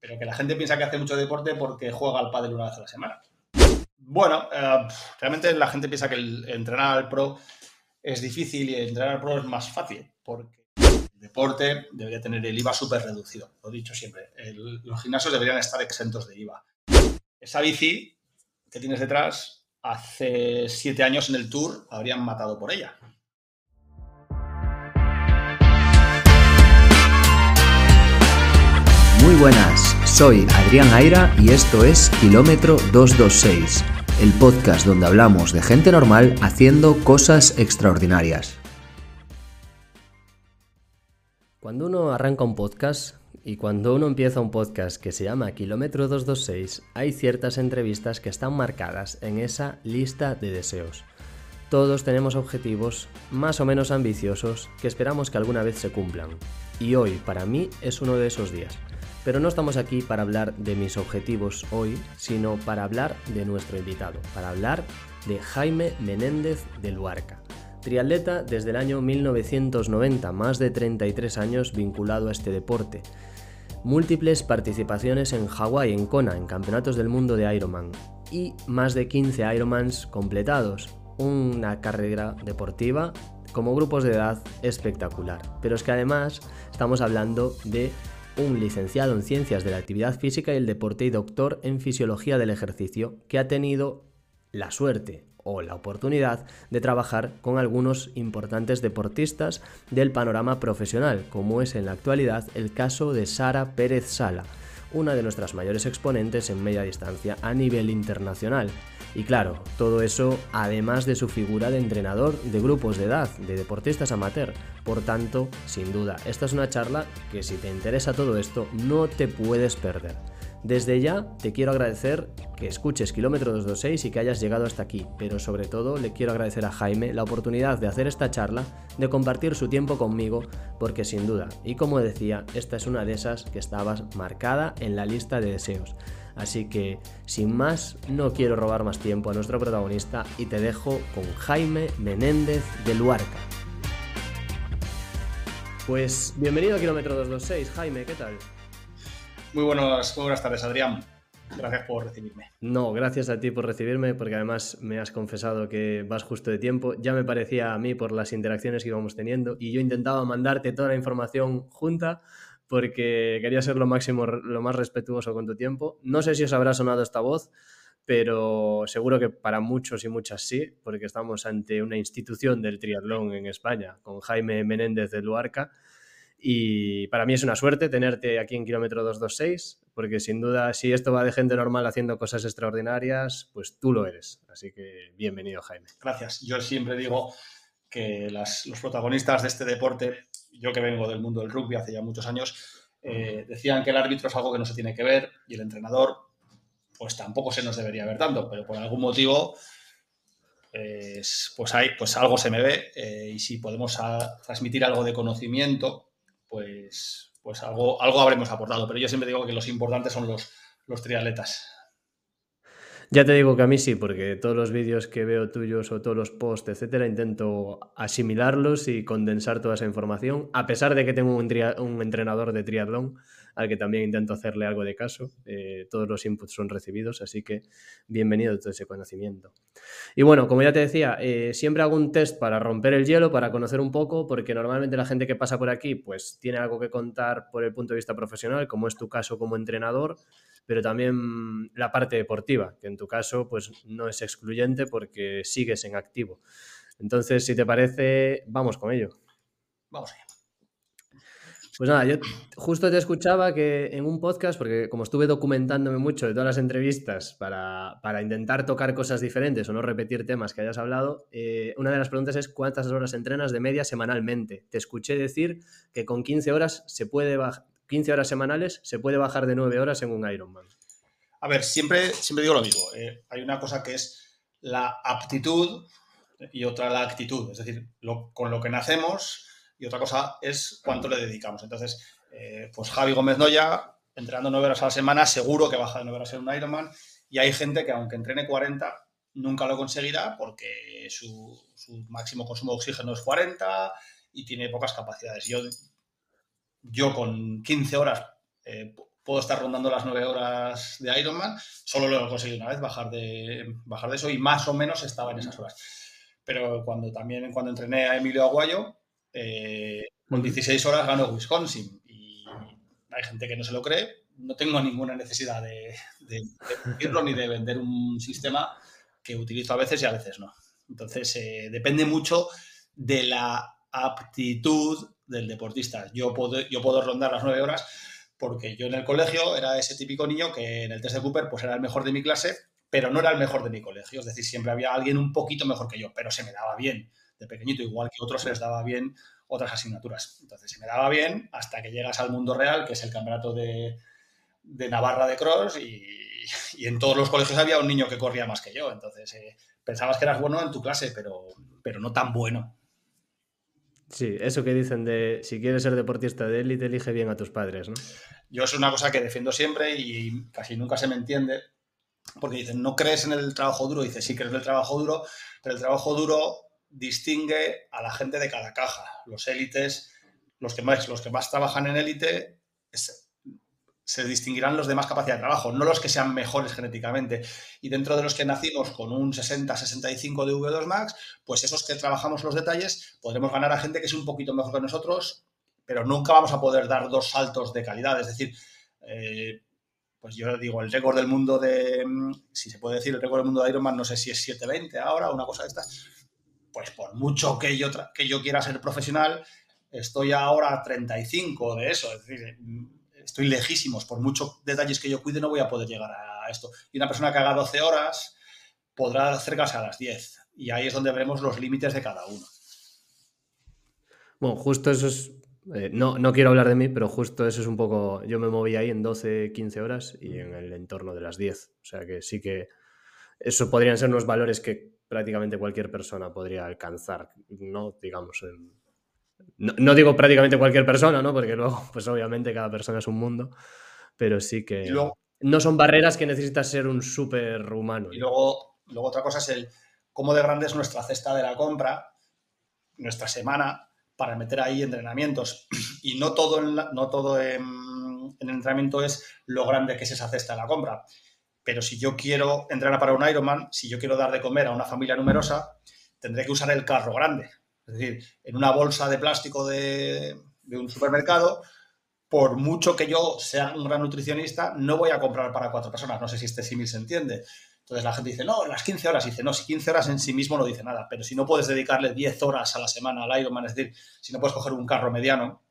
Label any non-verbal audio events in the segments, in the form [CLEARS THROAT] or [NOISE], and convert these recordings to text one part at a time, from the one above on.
pero que la gente piensa que hace mucho deporte porque juega al pádel una vez a la semana. Bueno, eh, realmente la gente piensa que entrenar al pro es difícil y entrenar al pro es más fácil, porque el deporte debería tener el IVA súper reducido, lo he dicho siempre. los gimnasios deberían estar exentos de IVA. Esa bici que tienes detrás, hace siete años en el Tour habrían matado por ella. Buenas, soy Adrián Aira y esto es Kilómetro 226, el podcast donde hablamos de gente normal haciendo cosas extraordinarias. Cuando uno arranca un podcast y cuando uno empieza un podcast que se llama Kilómetro 226, hay ciertas entrevistas que están marcadas en esa lista de deseos. Todos tenemos objetivos más o menos ambiciosos que esperamos que alguna vez se cumplan. Y hoy, para mí, es uno de esos días. Pero no estamos aquí para hablar de mis objetivos hoy, sino para hablar de nuestro invitado, para hablar de Jaime Menéndez de Luarca. Triatleta desde el año 1990, más de 33 años vinculado a este deporte. Múltiples participaciones en Hawái, en Kona, en campeonatos del mundo de Ironman. Y más de 15 Ironmans completados. Una carrera deportiva como grupos de edad espectacular. Pero es que además estamos hablando de un licenciado en Ciencias de la Actividad Física y el Deporte y doctor en Fisiología del Ejercicio, que ha tenido la suerte o la oportunidad de trabajar con algunos importantes deportistas del panorama profesional, como es en la actualidad el caso de Sara Pérez Sala, una de nuestras mayores exponentes en media distancia a nivel internacional. Y claro, todo eso además de su figura de entrenador de grupos de edad, de deportistas amateur. Por tanto, sin duda, esta es una charla que si te interesa todo esto, no te puedes perder. Desde ya te quiero agradecer que escuches Kilómetro 226 y que hayas llegado hasta aquí, pero sobre todo le quiero agradecer a Jaime la oportunidad de hacer esta charla, de compartir su tiempo conmigo, porque sin duda, y como decía, esta es una de esas que estabas marcada en la lista de deseos. Así que, sin más, no quiero robar más tiempo a nuestro protagonista y te dejo con Jaime Menéndez de Luarca. Pues bienvenido a Kilómetro 226, Jaime, ¿qué tal? Muy buenas, buenas tardes, Adrián. Gracias por recibirme. No, gracias a ti por recibirme, porque además me has confesado que vas justo de tiempo. Ya me parecía a mí por las interacciones que íbamos teniendo y yo intentaba mandarte toda la información junta porque quería ser lo máximo, lo más respetuoso con tu tiempo. No sé si os habrá sonado esta voz, pero seguro que para muchos y muchas sí, porque estamos ante una institución del triatlón en España, con Jaime Menéndez de Luarca y para mí es una suerte tenerte aquí en Kilómetro 226, porque sin duda, si esto va de gente normal haciendo cosas extraordinarias, pues tú lo eres. Así que bienvenido, Jaime. Gracias. Yo siempre digo que los protagonistas de este deporte, yo que vengo del mundo del rugby hace ya muchos años, eh, decían que el árbitro es algo que no se tiene que ver y el entrenador, pues tampoco se nos debería ver tanto, pero por algún motivo pues, pues, hay, pues algo se me ve eh, y si podemos transmitir algo de conocimiento pues, pues algo, algo habremos aportado. Pero yo siempre digo que los importantes son los, los triatletas. Ya te digo que a mí sí, porque todos los vídeos que veo tuyos o todos los posts, etcétera, intento asimilarlos y condensar toda esa información, a pesar de que tengo un, un entrenador de triatlón al que también intento hacerle algo de caso. Eh, todos los inputs son recibidos, así que bienvenido todo ese conocimiento. Y bueno, como ya te decía, eh, siempre hago un test para romper el hielo, para conocer un poco, porque normalmente la gente que pasa por aquí pues tiene algo que contar por el punto de vista profesional, como es tu caso como entrenador, pero también la parte deportiva, que en tu caso pues no es excluyente porque sigues en activo. Entonces, si te parece, vamos con ello. Vamos allá. Pues nada, yo justo te escuchaba que en un podcast, porque como estuve documentándome mucho de todas las entrevistas para, intentar tocar cosas diferentes o no repetir temas que hayas hablado, eh, una de las preguntas es cuántas horas entrenas de media semanalmente. Te escuché decir que con 15 horas se puede 15 horas semanales se puede bajar de 9 horas en un Ironman. A ver, siempre, siempre digo lo mismo. Eh, hay una cosa que es la aptitud y otra la actitud. Es decir, con lo que nacemos y otra cosa es cuánto le dedicamos. Entonces, eh, pues Javi Gómez Noya, entrenando nueve horas a la semana, seguro que baja de nueve horas en un Ironman. Y hay gente que aunque entrene 40, nunca lo conseguirá porque su, máximo consumo de oxígeno es 40 y tiene pocas capacidades. Yo, yo con 15 horas eh, puedo estar rondando las nueve horas de Ironman. Solo lo he conseguido una vez, bajar de, bajar de eso, y más o menos estaba en esas horas. Pero cuando también cuando entrené a Emilio Aguayo, eh, con 16 horas ganó Wisconsin. Y hay gente que no se lo cree. No tengo ninguna necesidad de, de, decirlo ni de vender un sistema que utilizo a veces y a veces no. Entonces, eh, depende mucho de la aptitud del deportista. Yo puedo, yo puedo rondar las nueve horas porque yo en el colegio era ese típico niño que en el test de Cooper pues era el mejor de mi clase, pero no era el mejor de mi colegio. Es decir, siempre había alguien un poquito mejor que yo, pero se me daba bien de pequeñito, igual que otros se les daba bien otras asignaturas. Entonces se me daba bien hasta que llegas al mundo real, que es el campeonato de, Navarra de Cross, y, en todos los colegios había un niño que corría más que yo. Entonces eh, pensabas que eras bueno en tu clase, pero, pero no tan bueno. Sí, eso que dicen de si quieres ser deportista de élite, elige bien a tus padres, ¿no? Yo es una cosa que defiendo siempre y casi nunca se me entiende, porque dicen, no crees en el trabajo duro, dices, sí crees en el trabajo duro, pero el trabajo duro distingue a la gente de cada caja. Los élites, los que más, trabajan en élite, se distinguirán los de más capacidad de trabajo, no los que sean mejores genéticamente. Y dentro de los que nacimos con un 60-65 de V2 Max, pues esos que trabajamos los detalles, podremos ganar a gente que es un poquito mejor que nosotros, pero nunca vamos a poder dar dos saltos de calidad. Es decir, eh, pues yo digo, el récord del mundo de, si se puede decir, el récord del mundo de Ironman, no sé si es 720 ahora, una cosa de estas, pues por mucho que yo, que yo quiera ser profesional, estoy ahora a 35 de eso. Es decir, estoy lejísimos, por muchos detalles que yo cuide no voy a poder llegar a esto. Y una persona que haga 12 horas podrá acercarse a las 10. Y ahí es donde veremos los límites de cada uno. Bueno, justo eso es... Eh, no, no quiero hablar de mí, pero justo eso es un poco... Yo me moví ahí en 12, 15 horas y en el entorno de las 10. O sea que sí que eso podrían ser unos valores que prácticamente cualquier persona podría alcanzar, ¿no? Digamos, en, no, digo prácticamente cualquier persona, ¿no? Porque luego, [LAUGHS] pues obviamente cada persona es un mundo, pero sí que no son barreras que necesitas ser un súper humano. Y luego, luego otra cosa es el cómo de grande es nuestra cesta de la compra, nuestra semana, para meter ahí entrenamientos. [CLEARS THROAT] Y no todo, en no todo en, en entrenamiento es lo grande que es esa cesta de la compra. Pero si yo quiero entrenar para un Ironman, si yo quiero dar de comer a una familia numerosa, tendré que usar el carro grande es decir, en una bolsa de plástico de, un supermercado, por mucho que yo sea un gran nutricionista, no voy a comprar para cuatro personas. No sé si este símil se entiende. Entonces la gente dice, no, las 15 horas. dice, no, si 15 horas en sí mismo no dice nada. Pero si no puedes dedicarle 10 horas a la semana al Ironman, es decir, si no puedes coger un carro mediano,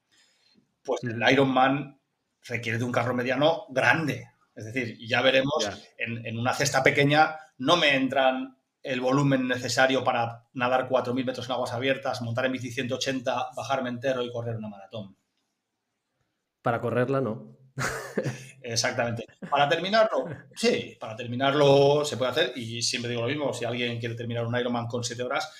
pues el Ironman requiere de un carro mediano grande. Es decir, ya veremos, en, en, una cesta pequeña no me entran el volumen necesario para nadar 4.000 metros en aguas abiertas, montar en bici 180, bajarme entero y correr una maratón. Para correrla, no. Exactamente. Para terminarlo, sí, para terminarlo se puede hacer y siempre digo lo mismo, si alguien quiere terminar un Ironman con 7 horas,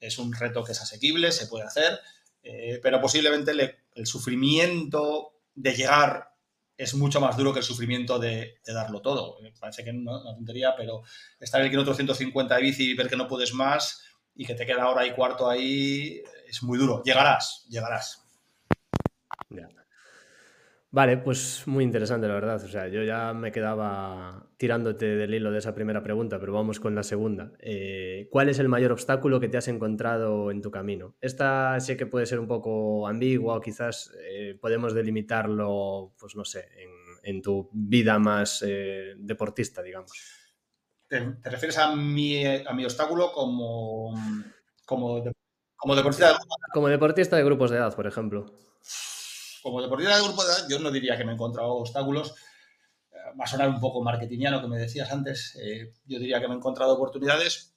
es un reto que es asequible, se puede hacer, eh, pero posiblemente el sufrimiento de llegar es mucho más duro que el sufrimiento de, darlo todo. Parece que es una tontería, pero estar en el kilómetro 150 de bici y ver que no puedes más y que te queda hora y cuarto ahí es muy duro. Llegarás, llegarás. Vale, pues muy interesante la verdad. O sea, yo ya me quedaba tirándote del hilo de esa primera pregunta, pero vamos con la segunda. Eh, ¿Cuál es el mayor obstáculo que te has encontrado en tu camino? Esta sé que puede ser un poco ambigua o quizás eh, podemos delimitarlo, pues no sé, en, tu vida más eh, deportista, digamos. ¿Te, refieres a mi, a mi obstáculo como, como, como deportista? Como deportista de grupos de edad, por ejemplo como deportista de grupo de edad, yo no diría que me he encontrado obstáculos. Eh, va a sonar un poco marketingiano que me decías antes. Eh, yo diría que me he encontrado oportunidades.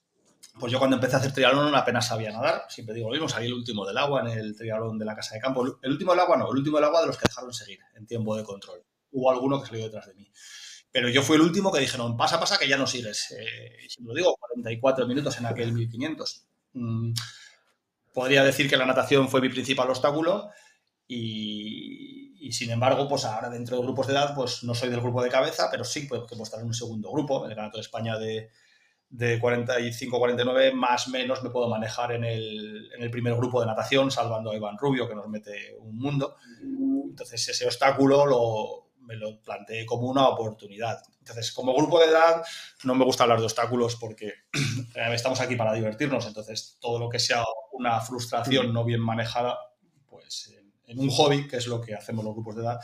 Pues yo cuando empecé a hacer triatlón apenas sabía nadar. Siempre digo lo mismo, salí el último del agua en el triatlón de la casa de campo. El último del agua no, el último del agua de los que dejaron seguir en tiempo de control. Hubo alguno que salió detrás de mí. Pero yo fui el último que dijeron, pasa, pasa, que ya no sigues. Eh, si lo digo, 44 minutos en aquel 1500. Mm, podría decir que la natación fue mi principal obstáculo y, sin embargo, pues ahora dentro de grupos de edad, pues no soy del grupo de cabeza, pero sí puedo, que puedo estar en un segundo grupo, en el Campeonato de España de, de 45-49, más o menos me puedo manejar en el, en el, primer grupo de natación, salvando a Iván Rubio, que nos mete un mundo. Entonces, ese obstáculo lo, me lo planteé como una oportunidad. Entonces, como grupo de edad, no me gusta hablar de obstáculos porque [CLEARS THROAT] eh, estamos aquí para divertirnos. Entonces, todo lo que sea una frustración no bien manejada, pues en un hobby, que es lo que hacemos los grupos de edad,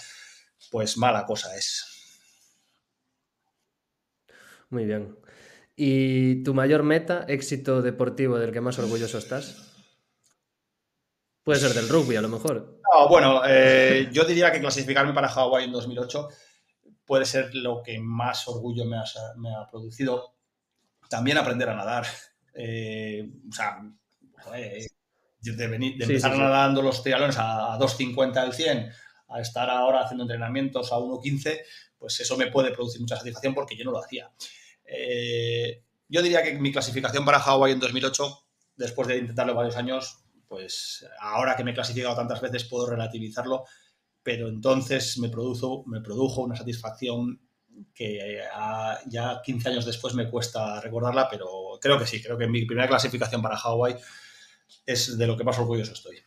pues mala cosa es. Muy bien. ¿Y tu mayor meta, éxito deportivo del que más orgulloso estás? Puede ser del rugby, a lo mejor. bueno, eh, yo diría que clasificarme para Hawái en 2008 puede ser lo que más orgullo me ha, producido. También aprender a nadar. Eh, o sea, de, empezar nadando los trialones a, 2.50 al 100 a estar ahora haciendo entrenamientos a 1.15, pues eso me puede producir mucha satisfacción porque yo no lo hacía. Eh, yo diría que mi clasificación para Hawái en 2008, después de intentarlo varios años, pues ahora que me he clasificado tantas veces puedo relativizarlo, pero entonces me, produjo, me produjo una satisfacción que ya 15 años después me cuesta recordarla, pero creo que sí, creo que mi primera clasificación para Hawái es de lo que más orgulloso estoy.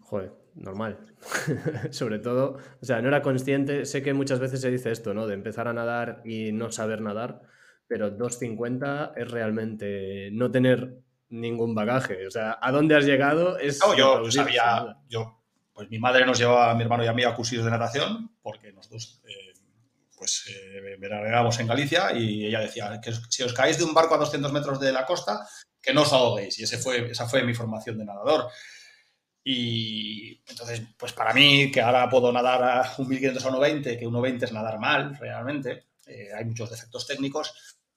Joder, normal. [LAUGHS] Sobre todo, o sea, no era consciente, sé que muchas veces se dice esto, ¿no? De empezar a nadar y no saber nadar, pero 2.50 es realmente no tener ningún bagaje. O sea, ¿a dónde has llegado? Es yo sabía, yo, pues mi madre nos llevaba a mi hermano y a mí a cursillos de natación, porque nosotros, eh, pues, eh, en Galicia y ella decía que si os caéis de un barco a 200 metros de la costa, que no os ahoguéis. Y ese fue, esa fue mi formación de nadador. Y entonces, pues para mí, que ahora puedo nadar a un 1500 a 1.20, que 1.20 es nadar mal, realmente, eh, hay muchos defectos técnicos,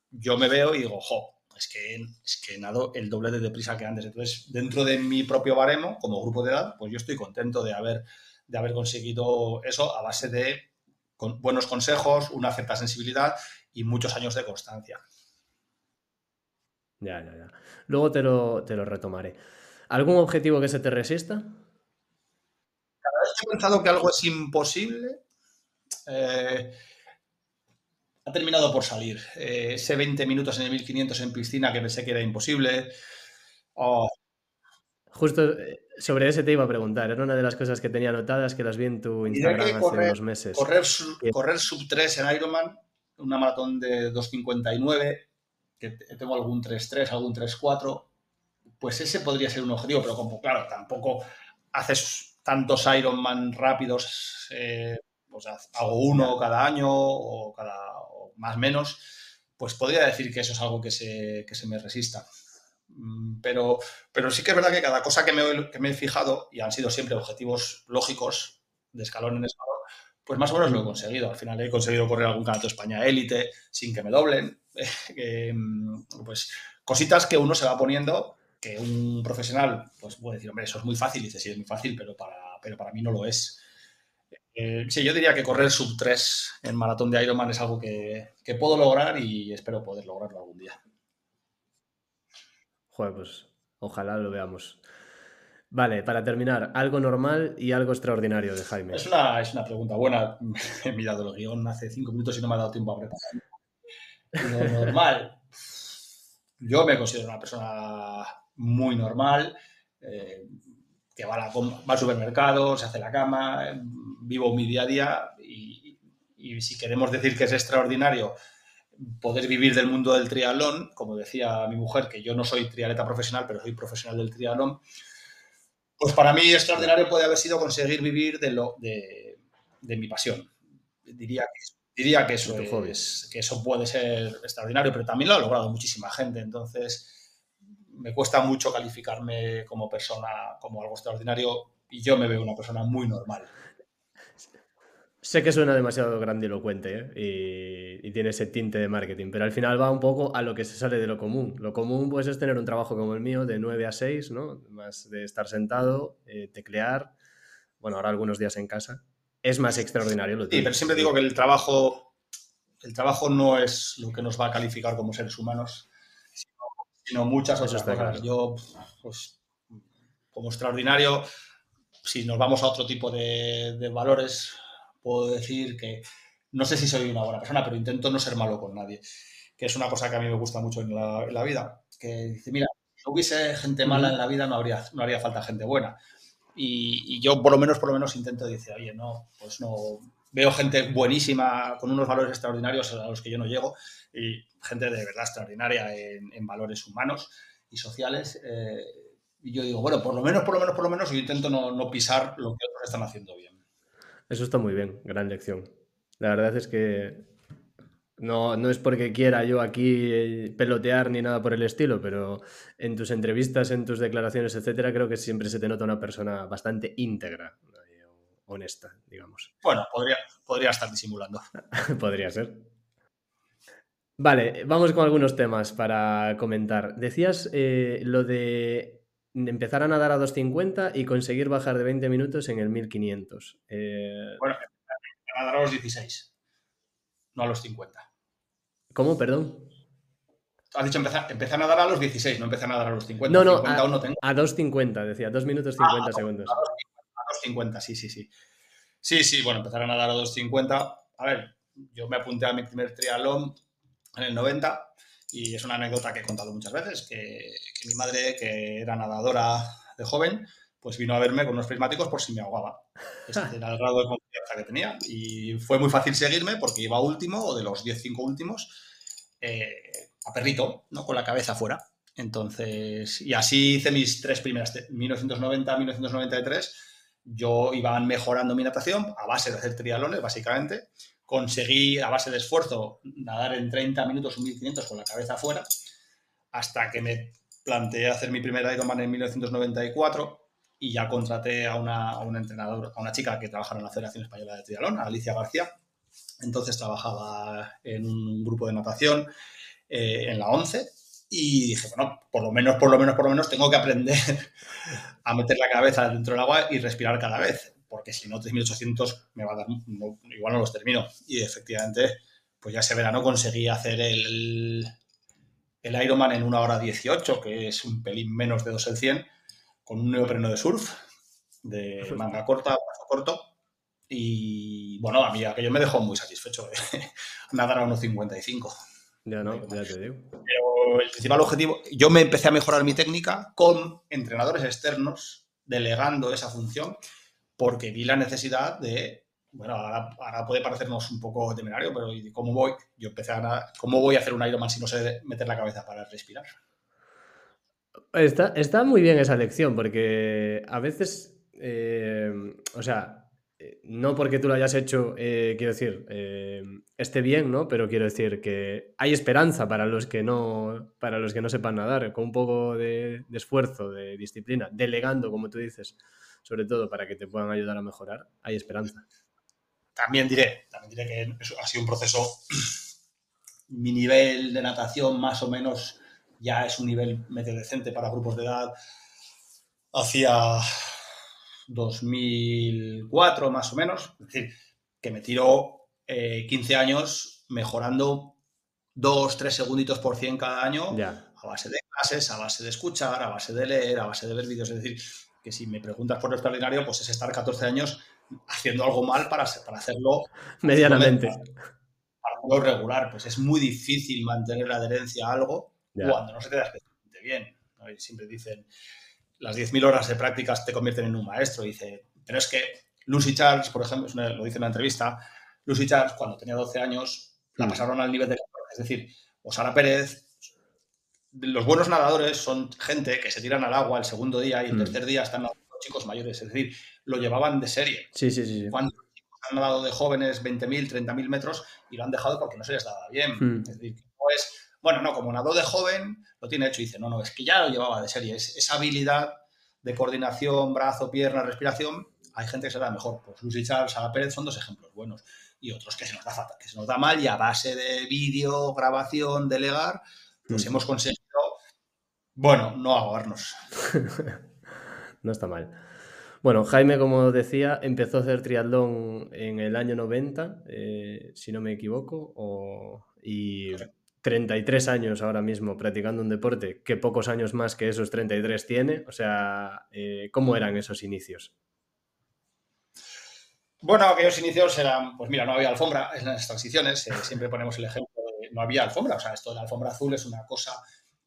yo me veo y digo, jo, es que, es que nado el doble de deprisa que antes. Entonces, dentro de mi propio baremo, como grupo de edad, pues yo estoy contento de haber, de haber conseguido eso a base de buenos consejos, una cierta sensibilidad y muchos años de constancia. Ya, ya, ya. Luego te lo, te lo retomaré. ¿Algún objetivo que se te resista? Cada vez que he pensado que algo es imposible, eh, ha terminado por salir. Eh, ese 20 minutos en el 1500 en piscina que pensé que era imposible. Oh. Justo eh, sobre ese te iba a preguntar. Era una de las cosas que tenía anotadas que las vi en tu Instagram hace unos meses. Correr, correr sub 3 en Ironman, una maratón de 2.59, que tengo algún 3.3, algún 3.4, pues ese podría ser un objetivo, pero como claro, tampoco haces tantos Ironman rápidos, eh, pues hago uno cada año o cada más o menos, pues podría decir que eso es algo que se, se me resista. Mm, pero, pero sí que es verdad que cada cosa que me, que me he fijado, y han sido siempre objetivos lógicos, de escalón en escalón, pues más o menos lo he conseguido. Al final he conseguido correr algún campeonato España élite sin que me doblen. [LAUGHS] Mm, pues cositas que uno se va poniendo que un profesional pues puede decir, hombre, eso es muy fácil. Y dice, sí, es muy fácil, pero para, pero para mí no lo es. Eh, sí, yo diría que correr sub 3 en maratón de Ironman es algo que, puedo lograr y espero poder lograrlo algún día. Joder, pues ojalá lo veamos. Vale, para terminar, algo normal y algo extraordinario de Jaime. Es una, es una pregunta buena. [LAUGHS] He mirado el guion hace cinco minutos y no me ha dado tiempo a preparar. Lo normal. Yo me considero una persona muy normal. Eh, que va, al supermercado, se hace la cama, vivo mi día a día y, si queremos decir que es extraordinario poder vivir del mundo del triatlón, como decía mi mujer, que yo no soy triatleta profesional, pero soy profesional del triatlón, pues para mí extraordinario puede haber sido conseguir vivir de, lo, de, mi pasión. Diría que, diría que, eso es, que eso puede ser extraordinario, pero también lo ha logrado muchísima gente. Entonces, me cuesta mucho calificarme como persona como algo extraordinario y yo me veo una persona muy normal. Sé que suena demasiado grandilocuente ¿eh? y, tiene ese tinte de marketing, pero al final va un poco a lo que se sale de lo común. Lo común pues es tener un trabajo como el mío de 9 a 6, ¿no? Más de estar sentado, eh, teclear, bueno, ahora algunos días en casa. Es más extraordinario. Lo sí, pero siempre digo que el trabajo, el trabajo no es lo que nos va a calificar como seres humanos sino muchas otras cosas. Yo, pues, como extraordinario, si nos vamos a otro tipo de, valores, puedo decir que no sé si soy una buena persona, pero intento no ser malo con nadie, que es una cosa que a mí me gusta mucho en la, vida. Que dice, mira, si hubiese gente mala en la vida, no, habría, no haría falta gente buena. y, yo por lo menos, por lo menos intento decir, oye, no, pues no, veo gente buenísima con unos valores extraordinarios a los que yo no llego y gente de verdad extraordinaria en, valores humanos y sociales. Eh, y yo digo, bueno, por lo menos, por lo menos, por lo menos, yo intento no pisar lo que otros están haciendo bien. Eso está muy bien, gran lección. La verdad es que no, no es porque quiera yo aquí eh, pelotear ni nada por el estilo, pero en tus entrevistas, en tus declaraciones, etcétera, creo que siempre se te nota una persona bastante íntegra, eh, honesta, digamos. Bueno, podría, podría estar disimulando. [LAUGHS] podría ser. Vale, vamos con algunos temas para comentar. Decías eh, lo de empezar a nadar a 250 y conseguir bajar de 20 minutos en el 1500. Bueno, a nadar a los 16 no a los 50. ¿Cómo? Perdón. Has dicho empezar, empezar a nadar a los 16, no empezar a nadar a los 50. No, no, a, 2.50, decía, 2 minutos 50 ah, segundos. A 2.50, sí, sí, sí. Sí, sí, bueno, empezar a nadar a 2.50. A ver, yo me apunté a mi primer triatlón en el 90 y es una anécdota que he contado muchas veces, que, que mi madre, que era nadadora de joven, pues vino a verme con unos prismáticos por si me ahogaba. Ese [LAUGHS] era el grado de confianza que tenía. Y fue muy fácil seguirme porque iba último, o de los 10-5 últimos, eh, a perrito, ¿no? Con la cabeza fuera. Entonces, y así hice mis tres primeras, 1990-1993. Yo iba mejorando mi natación a base de hacer trialones, básicamente. Conseguí, a base de esfuerzo, nadar en 30 minutos o 1500 con la cabeza fuera, hasta que me planteé hacer mi primer Ironman en 1994 y ya contraté a una, a un entrenador, a una chica que trabajaba en la Federación Española de Triatlón, Alicia García. Entonces trabajaba en un grupo de natación eh, en la 11 y dije, bueno, por lo menos, por lo menos, por lo menos tengo que aprender [LAUGHS] a meter la cabeza dentro del agua y respirar cada vez, porque si no, 3.800 me va a dar, igual no los termino. Y efectivamente, pues ya ese verano conseguí hacer el, el Ironman en una hora 18, que es un pelín menos de 2 el 100, con un neopreno de surf, de manga corta, brazo corto. Y bueno, a mí aquello me dejó muy satisfecho. ¿eh? [LAUGHS] Nadar a 1.55. Ya no, ya te digo. Pero el principal objetivo, yo me empecé a mejorar mi técnica con entrenadores externos, delegando esa función, porque vi la necesidad de, bueno, ahora, puede parecernos un poco temerario, pero ¿cómo voy? Yo empecé a, ¿cómo voy a hacer un Ironman si no sé meter la cabeza para respirar? Está, está muy bien esa lección, porque a veces, eh, o sea, eh, no porque tú lo hayas hecho, eh, quiero decir, esté bien, ¿no? Pero quiero decir que hay esperanza para los que no, para los que no sepan nadar, con un poco de, esfuerzo, de disciplina, delegando, como tú dices, sobre todo para que te puedan ayudar a mejorar, hay esperanza. También diré, también diré que ha sido un proceso, [CLEARS THROAT] mi nivel de natación más o menos ya es un nivel medio decente para grupos de edad. Hacia 2004 más o menos, es decir, que me tiró 15 años mejorando 2, 3 segunditos por 100 cada año a base de clases, a base de escuchar, a base de leer, a base de ver vídeos. Es decir, que si me preguntas por lo extraordinario, pues es estar 14 años haciendo algo mal para, para hacerlo medianamente. Para hacerlo regular, pues es muy difícil mantener la adherencia a algo cuando no se te da especialmente bien. siempre dicen, las 10.000 horas de prácticas te convierten en un maestro. Dice, pero es que Lucy Charles, por ejemplo, lo dice en una entrevista, Lucy Charles, cuando tenía 12 años, la mm. pasaron al nivel de... Es decir, o Sara Pérez, los buenos nadadores son gente que se tiran al agua el segundo día y el mm. tercer día están nadando chicos mayores. Es decir, lo llevaban de serie. Sí, sí, sí. Cuando han nadado de jóvenes 20.000, 30.000 metros y lo han dejado porque no se les daba bien. Mm. Es decir, no es bueno, no, como nadó de joven, lo tiene hecho y dice, no, no, es que ya lo llevaba de serie. Es, esa habilidad de coordinación, brazo, pierna, respiración, hay gente que se da mejor. Pues Lucy Charles, Sara Pérez son dos ejemplos buenos. Y otros que se nos da fatal, que se nos da mal y a base de vídeo, grabación, delegar, pues mm. hemos conseguido, bueno, no ahogarnos. [LAUGHS] no está mal. Bueno, Jaime, como decía, empezó a hacer triatlón en el año 90, eh, si no me equivoco, o, y 33 años ahora mismo practicando un deporte, que pocos años más que esos 33 tiene. O sea, eh, ¿cómo eran esos inicios? Bueno, aquellos inicios eran, pues mira, no había alfombra en las transiciones, eh, siempre ponemos el ejemplo de no había alfombra, o sea, esto de la alfombra azul es una cosa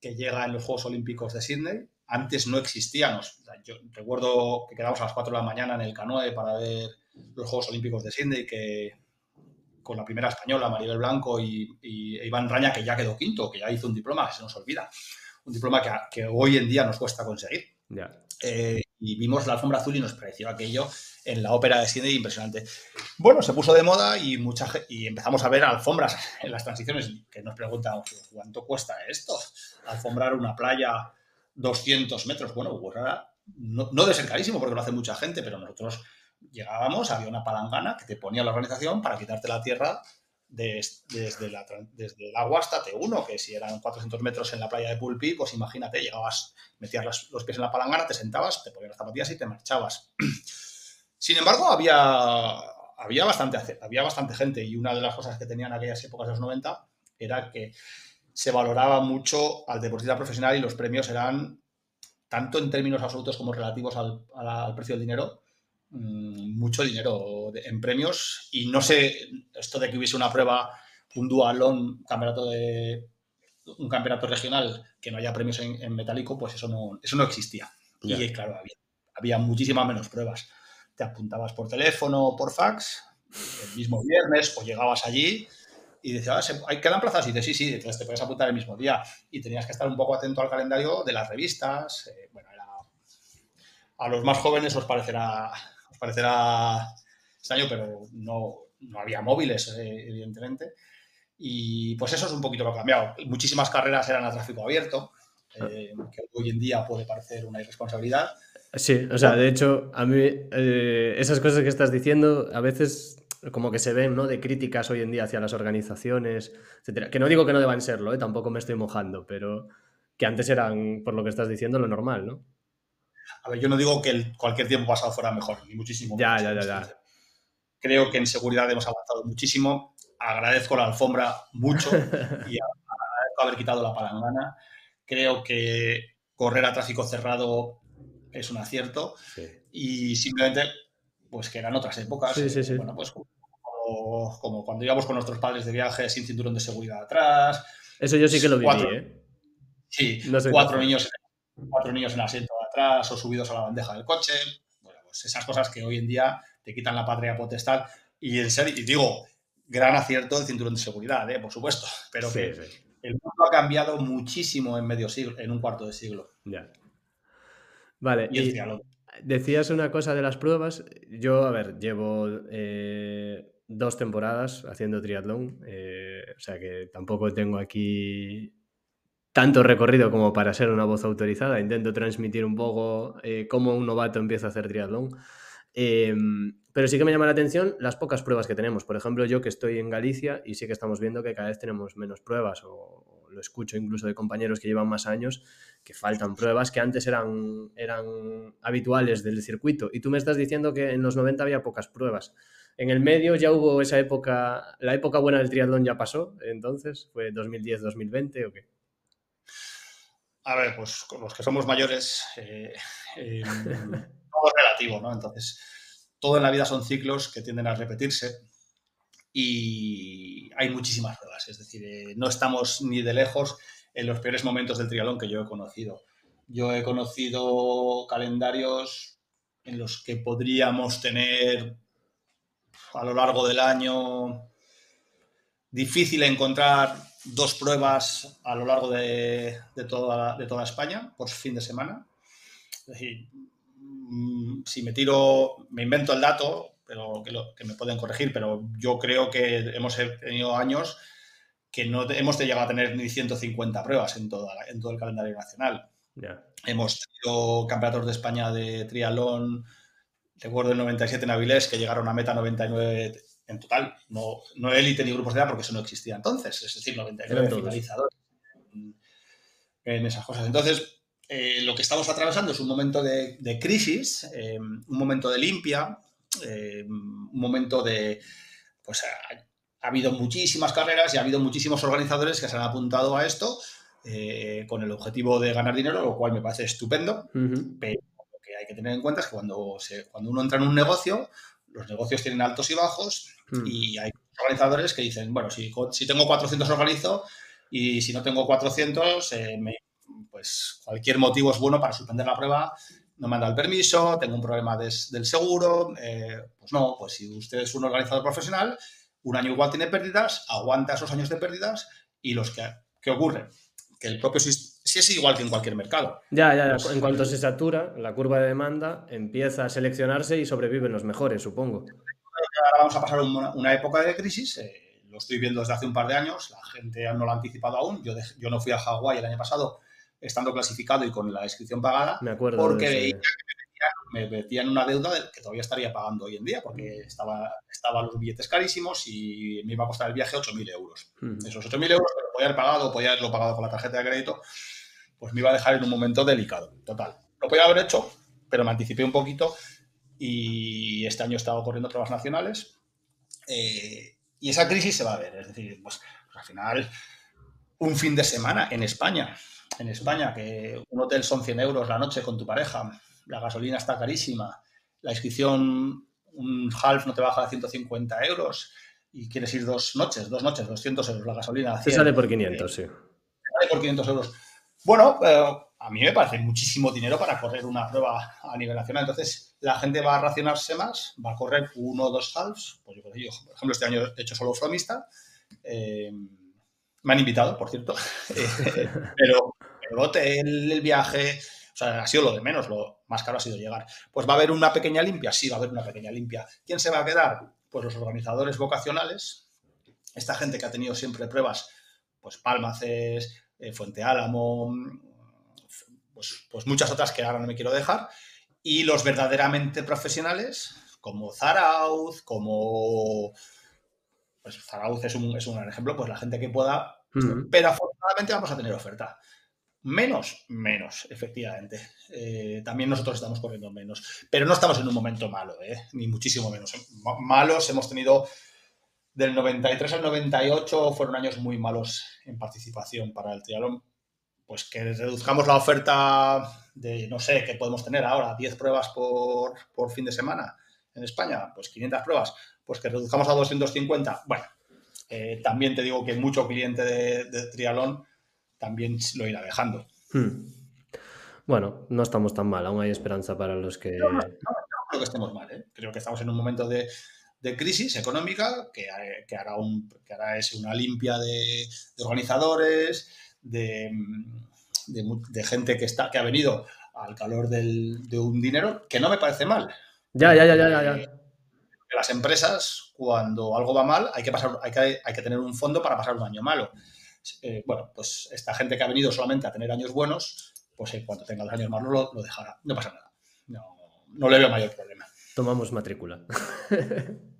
que llega en los Juegos Olímpicos de Sydney antes no existían. yo recuerdo que quedamos a las 4 de la mañana en el canoe para ver los Juegos Olímpicos de Sydney, que con la primera española, Maribel Blanco y, Iván Raña, que ya quedó quinto, que ya hizo un diploma, se nos olvida. Un diploma que, hoy en día nos cuesta conseguir. Eh, y vimos la alfombra azul y nos pareció aquello en la ópera de Sydney impresionante. Bueno, se puso de moda y, mucha, y empezamos a ver alfombras [LAUGHS] en las transiciones que nos preguntan, ¿cuánto cuesta esto? Alfombrar una playa 200 metros. Bueno, pues no, no debe ser carísimo porque lo hace mucha gente, pero nosotros llegábamos, había una palangana que te ponía la organización para quitarte la tierra desde, la, el agua hasta T1, que si eran 400 metros en la playa de Pulpi, pues imagínate, llegabas, metías los, pies en la palangana, te sentabas, te ponías las zapatillas y te marchabas. [CLEARS THROAT] Sin embargo, había, había, bastante, había bastante gente y una de las cosas que tenían aquellas épocas de los 90 era que se valoraba mucho al deportista profesional y los premios eran, tanto en términos absolutos como relativos al, al precio del dinero, mucho dinero en premios y no sé, esto de que hubiese una prueba, un dualón, campeonato de un campeonato regional que no haya premios en, metálico, pues eso no, eso no existía. Y claro, había, había muchísimas menos pruebas. Te apuntabas por teléfono o por fax el mismo viernes o llegabas allí y decías, ah, ¿hay quedan plazas? Y dices, sí, sí, entonces te puedes apuntar el mismo día. Y tenías que estar un poco atento al calendario de las revistas. Eh, bueno, era, a los más jóvenes os parecerá parecerá extraño, pero no, no había móviles, eh, evidentemente. Y pues eso es un poquito lo que ha cambiado. Muchísimas carreras eran a tráfico abierto, eh, que hoy en día puede parecer una irresponsabilidad. Sí, o sea, de hecho, a mí eh, esas cosas que estás diciendo a veces como que se ven, ¿no? De críticas hoy en día hacia las organizaciones, etcétera. Que no digo que no deban serlo, tampoco me estoy mojando, pero que antes eran, por lo que estás diciendo, lo normal, ¿no? A ver, yo no digo que cualquier tiempo pasado fuera mejor, ni muchísimo. Ya, ya, ya, ya. Creo que en seguridad hemos avanzado muchísimo. Agradezco la alfombra mucho [LAUGHS] y agradezco haber quitado la palangana. Creo que correr a tráfico cerrado es un acierto y simplemente pues que eran otras épocas. Sí, sí, sí. Bueno, pues como, cuando íbamos con nuestros padres de viaje sin cinturón de seguridad atrás. Eso yo sí que lo viví, ¿eh? Sí, cuatro niños cuatro niños en asiento atrás o subidos a la bandeja del coche. Bueno, pues esas cosas que hoy en día te quitan la patria potestad. Y en serio, y digo, gran acierto el cinturón de seguridad, ¿eh? por supuesto, pero que el mundo ha cambiado muchísimo en medio siglo, en un cuarto de siglo. Ya. Vale, y, decías una cosa de las pruebas. Yo, a ver, llevo eh, dos temporadas haciendo triatlón, eh, o sea que tampoco tengo aquí tanto recorrido como para ser una voz autorizada. Intento transmitir un poco eh, cómo un novato empieza a hacer triatlón. Em, pero sí que me llama la atención las pocas pruebas que tenemos. Por ejemplo, yo que estoy en Galicia y sí que estamos viendo que cada vez tenemos menos pruebas, o, lo escucho incluso de compañeros que llevan más años, que faltan pruebas que antes eran, eran habituales del circuito. Y tú me estás diciendo que en los 90 había pocas pruebas. En el medio ya hubo esa época, la época buena del triatlón ya pasó, entonces, fue 2010-2020 o qué? A ver, pues con los que somos mayores, eh, [LAUGHS] em, [LAUGHS] todo es relativo, ¿no? Entonces, todo en la vida son ciclos que tienden a repetirse y hay muchísimas pruebas. Es decir, eh, no estamos ni de lejos en los peores momentos del triatlón que yo he conocido. Yo he conocido calendarios en los que podríamos tener a lo largo del año difícil encontrar dos pruebas a lo largo de, toda, de toda España por fin de semana. Es decir, mm, si me tiro, me invento el dato, pero que, que, me pueden corregir, pero yo creo que hemos tenido años que no hemos llegado a tener ni 150 pruebas en, toda, en todo el calendario nacional. Hemos tenido campeonatos de España de triatlón, recuerdo el 97 en Avilés, que llegaron a meta 99 en total, no, no élite ni grupos de edad, porque eso no existía entonces, es decir, 99 finalizadores en, esas cosas. Entonces, eh, lo que estamos atravesando es un momento de, crisis, eh, un momento de limpia, eh, un momento de, pues ha, habido muchísimas carreras y ha habido muchísimos organizadores que se han apuntado a esto con el objetivo de ganar dinero, lo cual me parece estupendo, pero lo que hay que tener en cuenta es que cuando, se, cuando uno entra en un negocio, los negocios tienen altos y bajos hmm. y hay organizadores que dicen, bueno, si, si tengo 400 organizo y si no tengo 400 eh, me, pues cualquier motivo es bueno para suspender la prueba, no me han dado el permiso, tengo un problema del seguro, eh, pues no, pues si usted es un organizador profesional, un año igual tiene pérdidas, aguanta esos años de pérdidas y los que, ¿qué ocurre? Que el propio si es igual que en cualquier mercado. Ya, ya, ya. Pues en cuanto se satura, la curva de demanda empieza a seleccionarse y sobreviven los mejores, supongo. Ahora vamos a pasar una, época de crisis. Eh, lo estoy viendo desde hace un par de años. La gente no lo ha anticipado aún. Yo, yo no fui a Hawái el año pasado estando clasificado y con la inscripción pagada. Me acuerdo. Porque veía que me metía, en una deuda que todavía estaría pagando hoy en día, porque estaba, estaban los billetes carísimos y me iba a costar el viaje 8.000 euros. Hmm. Esos 8.000 euros podía haber pagado, podía haberlo pagado con la tarjeta de crédito, pues me iba a dejar en un momento delicado. Total. Lo podía haber hecho, pero me anticipé un poquito y este año he estado corriendo pruebas nacionales. Eh, y esa crisis se va a ver. Es decir, pues, pues al final, un fin de semana en España en España, que un hotel son 100 euros la noche con tu pareja, la gasolina está carísima, la inscripción, un half no te baja de 150 euros y quieres ir dos noches, dos noches, 200 euros la gasolina. Se sale por 500, sí. Sale por 500 euros. Bueno, a mí me parece muchísimo dinero para correr una prueba a nivel nacional. Entonces, la gente va a racionarse más, va a correr uno o dos halves. Pues yo, por ejemplo, este año he hecho solo fromista. Eh, me han invitado, por cierto. [LAUGHS] Eh, pero el hotel, el viaje, o sea, ha sido lo de menos, lo más caro ha sido llegar. Pues va a haber una pequeña limpia, sí, va a haber una pequeña limpia. ¿Quién se va a quedar? Pues los organizadores vocacionales, esta gente que ha tenido siempre pruebas, pues Palmaces, eh, Fuente Álamo, pues, pues muchas otras que ahora no me quiero dejar, y los verdaderamente profesionales, como Zarauz, como pues Zarauz es un, es un ejemplo, pues la gente que pueda, pero afortunadamente vamos a tener oferta. Menos, menos, efectivamente. Eh, también nosotros estamos corriendo menos, pero no estamos en un momento malo, ¿eh? ni muchísimo menos. Malos hemos tenido del 93 al 98 fueron años muy malos en participación para el triatlón. Pues que reduzcamos la oferta de, no sé, que podemos tener ahora, 10 pruebas por, por fin de semana en España, pues 500 pruebas, pues que reduzcamos a 250. Bueno, eh, también te digo que mucho cliente de, trialón también lo irá dejando. Hmm. Bueno, no estamos tan mal, aún hay esperanza para los que... No, no, creo que estemos mal, ¿eh? creo que estamos en un momento de, crisis económica que, que, hará un, que hará es una limpia de, organizadores, de, gente que, está, que ha venido al calor de un dinero, que no me parece mal. Ya, ya, ya, ya, ya. Eh, las empresas, cuando algo va mal, hay que, pasar, hay que, hay que tener un fondo para pasar un año malo. Eh, bueno, pues esta gente que ha venido solamente a tener años buenos, pues en cuanto tenga los años malos lo, lo dejará. No pasa nada. No, no le veo mayor problema. Tomamos matrícula. [LAUGHS]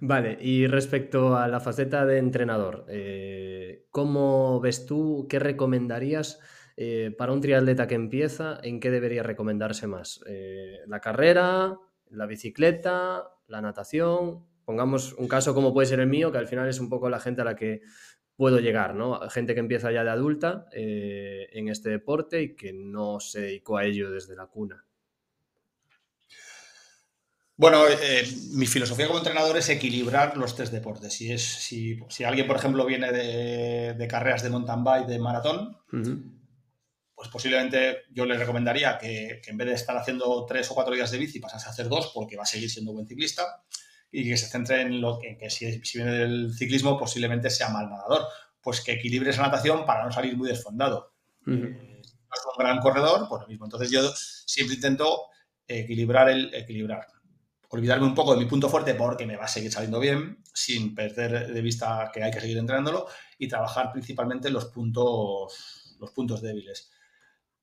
Vale, y respecto a la faceta de entrenador, eh, ¿cómo ves tú, qué recomendarías eh, para un triatleta que empieza? ¿En qué debería recomendarse más? ¿La carrera, la bicicleta, la natación. Pongamos un caso como puede ser el mío, que al final es un poco la gente a la que puedo llegar, ¿no? Gente que empieza ya de adulta eh, en este deporte y que no se dedicó a ello desde la cuna. Bueno, eh, mi filosofía como entrenador es equilibrar los tres deportes. Si, es, si, alguien, por ejemplo, viene de, carreras de mountain bike, de maratón, pues posiblemente yo le recomendaría que, en vez de estar haciendo tres o cuatro días de bici, pasase a hacer dos porque va a seguir siendo buen ciclista y que se centre en lo que, que si, viene del ciclismo posiblemente sea mal nadador, pues que equilibre esa natación para no salir muy desfondado. Eh, es un gran corredor, pues lo mismo. Entonces yo siempre intento equilibrar el equilibrar. Olvidarme un poco de mi punto fuerte porque me va a seguir saliendo bien, sin perder de vista que hay que seguir entrenándolo y trabajar principalmente los puntos, los puntos débiles.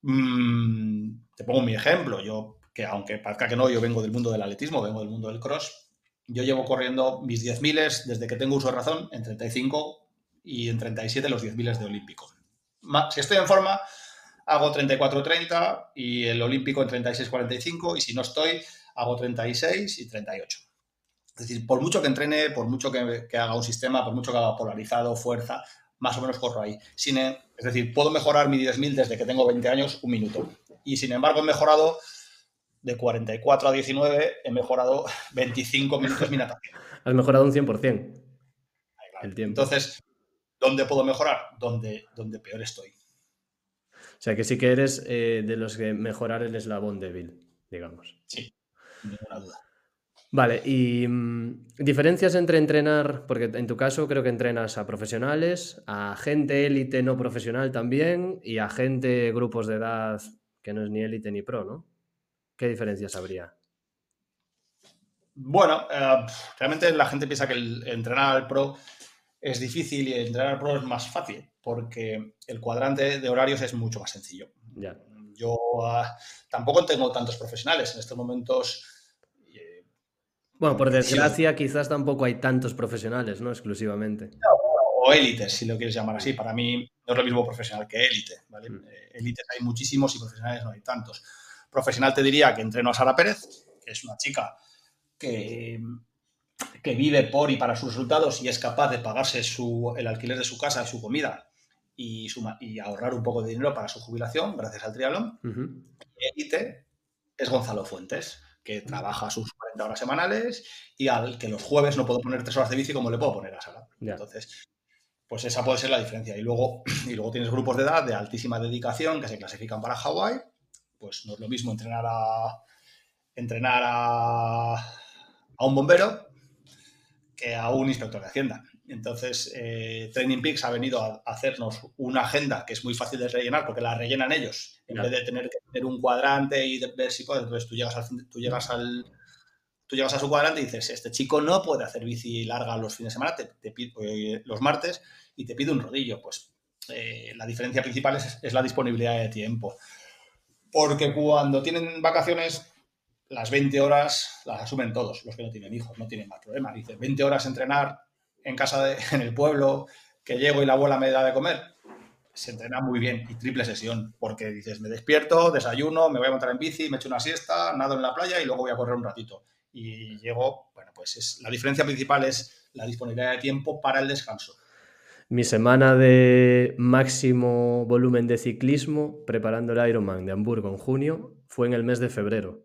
Mm, te pongo mi ejemplo. Yo, que aunque parezca que no, yo vengo del mundo del atletismo, vengo del mundo del cross. Yo llevo corriendo mis 10 miles desde que tengo uso de razón, en 35 y en 37 los 10 miles de olímpico. Si estoy en forma, hago 34-30 y el olímpico en 36-45 y si no estoy, hago 36 y 38. Es decir, por mucho que entrene, por mucho que, que haga un sistema, por mucho que haga polarizado, fuerza, más o menos corro ahí. Sin, es decir, puedo mejorar mi 10.000 desde que tengo 20 años un minuto. Y sin embargo he mejorado de 44 a 19, he mejorado 25 minutos mi natación. [LAUGHS] Has mejorado un 100%. El tiempo. Entonces, ¿dónde puedo mejorar? Donde, donde peor estoy. O sea que sí que eres eh, de los que mejorar el eslabón débil, digamos. Sí, ninguna duda. Vale, y mm, diferencias entre entrenar, porque en tu caso creo que entrenas a profesionales, a gente élite no profesional también y a gente, grupos de edad que no es ni élite ni pro, ¿no? ¿Qué diferencias habría? Bueno, eh, realmente la gente piensa que el entrenar al pro es difícil y entrenar al pro es más fácil, porque el cuadrante de horarios es mucho más sencillo. Ya. Yo ah, tampoco tengo tantos profesionales en estos momentos. Bueno, por sí. desgracia quizás tampoco hay tantos profesionales, ¿no? Exclusivamente. o élites, si lo quieres llamar así. Para mí no es lo mismo profesional que élite, ¿vale? Mm. Eh, Élites hay muchísimos y profesionales no hay tantos. Profesional te diría que entreno a Sara Pérez, que es una chica que, que vive por y para sus resultados y es capaz de pagarse su, el alquiler de su casa y su comida y, su ma- y ahorrar un poco de dinero para su jubilación gracias al triatlón. Élite es Gonzalo Fuentes, que trabaja sus 40 horas semanales y al que los jueves no puedo poner tres horas de bici como le puedo poner a Sara. Entonces, pues esa puede ser la diferencia. Y luego, [CLEARS THROAT] y luego tienes grupos de edad de altísima dedicación que se clasifican para Hawái. Pues no es lo mismo entrenar a entrenar a, a un bombero que a un inspector de Hacienda. Entonces, eh, Training Peaks ha venido a hacernos una agenda que es muy fácil de rellenar porque la rellenan ellos. En vez de tener que tener un cuadrante y de ver si puedes, entonces tú llegas al, fin- tú llegas al tú llegas a su cuadrante y dices, este chico no puede hacer bici larga los fines de semana, te, eh, los martes, y te pide un rodillo. Pues eh, la diferencia principal es, es la disponibilidad de tiempo. Porque cuando tienen vacaciones, las 20 horas las asumen todos, los que no tienen hijos, no tienen más problema. Dice, 20 horas entrenar en casa, de- en el pueblo, que llego y la abuela me da de comer. Se entrena muy bien y triple sesión, porque dices, me despierto, desayuno, me voy a montar en bici, me echo una siesta, nado en la playa y luego voy a correr un ratito. Y llego, bueno, pues es, la diferencia principal es la disponibilidad de tiempo para el descanso. Mi semana de máximo volumen de ciclismo preparando el Ironman de Hamburgo en junio fue en el mes de febrero.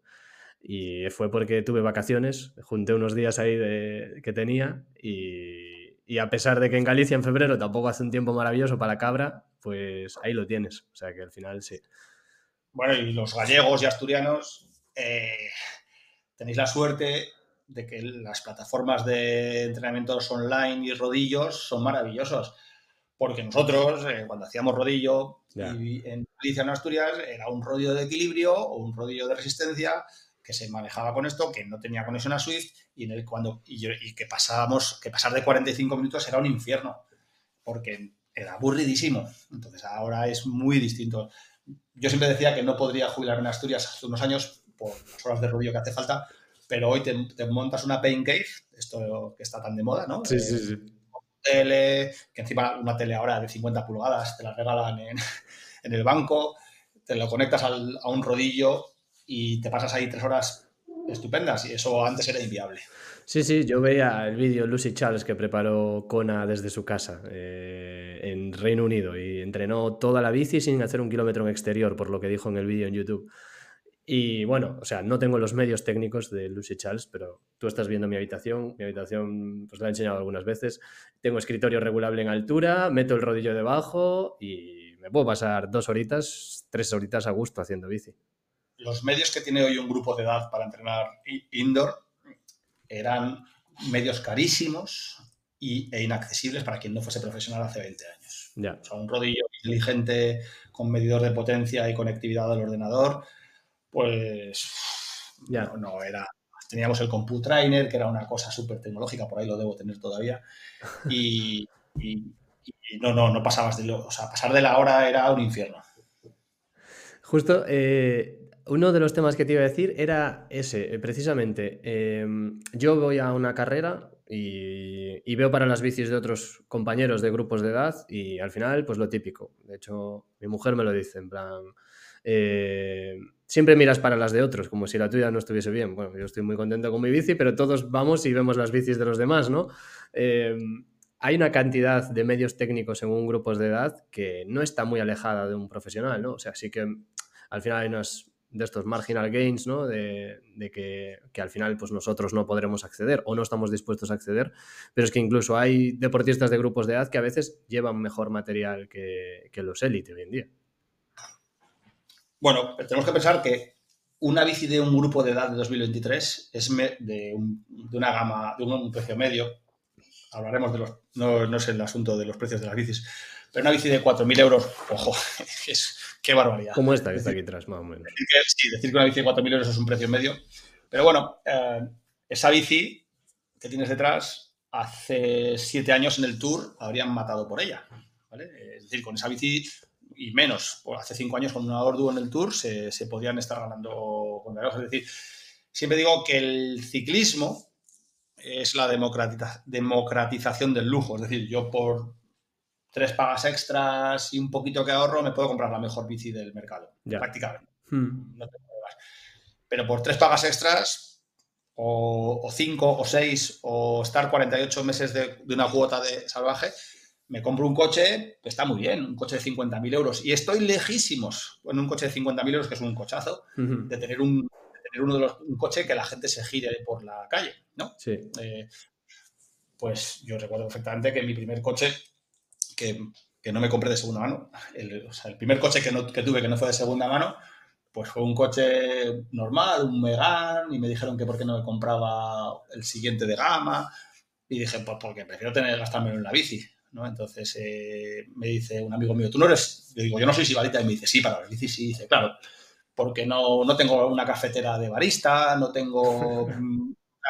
Y fue porque tuve vacaciones, junté unos días ahí de- que tenía y, y a pesar de que en Galicia en febrero tampoco hace un tiempo maravilloso para cabra, pues ahí lo tienes. O sea que al final sí. Bueno, y los gallegos y asturianos eh, tenéis la suerte de que las plataformas de entrenamientos online y rodillos son maravillosos. Porque nosotros, eh, cuando hacíamos rodillo y en Galicia, en Asturias, era un rodillo de equilibrio o un rodillo de resistencia que se manejaba con esto, que no tenía conexión a Swift y, en el, cuando, y, yo- y que pasábamos, que pasar de 45 minutos era un infierno, porque era aburridísimo. Entonces ahora es muy distinto. Yo siempre decía que no podría jubilarme en Asturias hace unos años por las horas de rodillo que hace falta, pero hoy te, te montas una pain cave, esto que está tan de moda, ¿no? Eh, sí. tele, que encima una tele ahora de 50 pulgadas te la regalan en, [LAUGHS] en el banco, te lo conectas al- a un rodillo y te pasas ahí tres horas estupendas y eso antes era inviable. Sí, sí, yo veía el vídeo Lucy Charles que preparó Kona desde su casa eh, en Reino Unido y entrenó toda la bici sin hacer un kilómetro en exterior, por lo que dijo en el vídeo en YouTube. Y bueno, o sea, no tengo los medios técnicos de Lucy Charles, pero tú estás viendo mi habitación. Mi habitación, pues la he enseñado algunas veces. Tengo escritorio regulable en altura, meto el rodillo debajo y me puedo pasar dos horitas, tres horitas a gusto haciendo bici. Los medios que tiene hoy un grupo de edad para entrenar indoor eran medios carísimos y, e inaccesibles para quien no fuese profesional hace 20 años. O sea, un rodillo inteligente con medidor de potencia y conectividad al ordenador, pues Ya. no, no era. Teníamos el Compute Trainer, que era una cosa súper tecnológica, por ahí lo debo tener todavía. Y, y- y no, no, no pasabas de lo. O sea, pasar de la hora era un infierno. Justo, eh, uno de los temas que te iba a decir era ese, eh, precisamente. eh, yo voy a una carrera y, veo para las bicis de otros compañeros de grupos de edad y al final, pues lo típico. De hecho, mi mujer me lo dice, en plan, eh, siempre miras para las de otros, como si la tuya no estuviese bien. Bueno, yo estoy muy contento con mi bici, pero todos vamos y vemos las bicis de los demás, ¿no? Eh, hay una cantidad de medios técnicos en un grupo de edad que no está muy alejada de un profesional, ¿no? O sea, sí que al final hay unos de estos marginal gains, ¿no? De, de que, que, al final pues nosotros no podremos acceder o no estamos dispuestos a acceder, pero es que incluso hay deportistas de grupos de edad que a veces llevan mejor material que, que los élite hoy en día. Bueno, tenemos que pensar que una bici de un grupo de edad de 2023 es de, una gama, de un, precio medio. Hablaremos de los. No, no, es el asunto de los precios de las bicis, pero una bici de 4.000 euros, ojo, [LAUGHS] es, qué barbaridad. Como esta que está aquí atrás, más o menos. Decir que, sí, decir que una bici de 4.000 euros es un precio medio. Pero bueno, eh, esa bici que tienes detrás, hace siete años en el Tour habrían matado por ella. Es decir, con esa bici y menos, pues hace cinco años con una Ordu en el Tour se, se podían estar ganando con Es decir, siempre digo que el ciclismo es la democratización del lujo. Es decir, yo por tres pagas extras y un poquito que ahorro me puedo comprar la mejor bici del mercado, prácticamente. Hmm. Pero por tres pagas extras, o, cinco, o seis, o estar 48 meses de, de una cuota de salvaje, me compro un coche que está muy bien, un coche de 50.000 euros, y estoy lejísimos en un coche de 50.000 euros, que es un cochazo, de tener un tener uno de los, un coche que la gente se gire por la calle, ¿no? Sí. Eh, pues yo recuerdo perfectamente que mi primer coche, que, no me compré de segunda mano, el, o sea, el primer coche que, que tuve que no fue de segunda mano, pues fue un coche normal, un Megane, y me dijeron que por qué no me compraba el siguiente de gama, y dije, pues porque prefiero tener gastármelo en la bici. Entonces eh, me dice un amigo mío, tú no eres, le digo, yo no soy sibarita, y me dice, sí, para las bicis sí, dice, claro, porque no, no tengo una cafetera de barista, no tengo... [LAUGHS]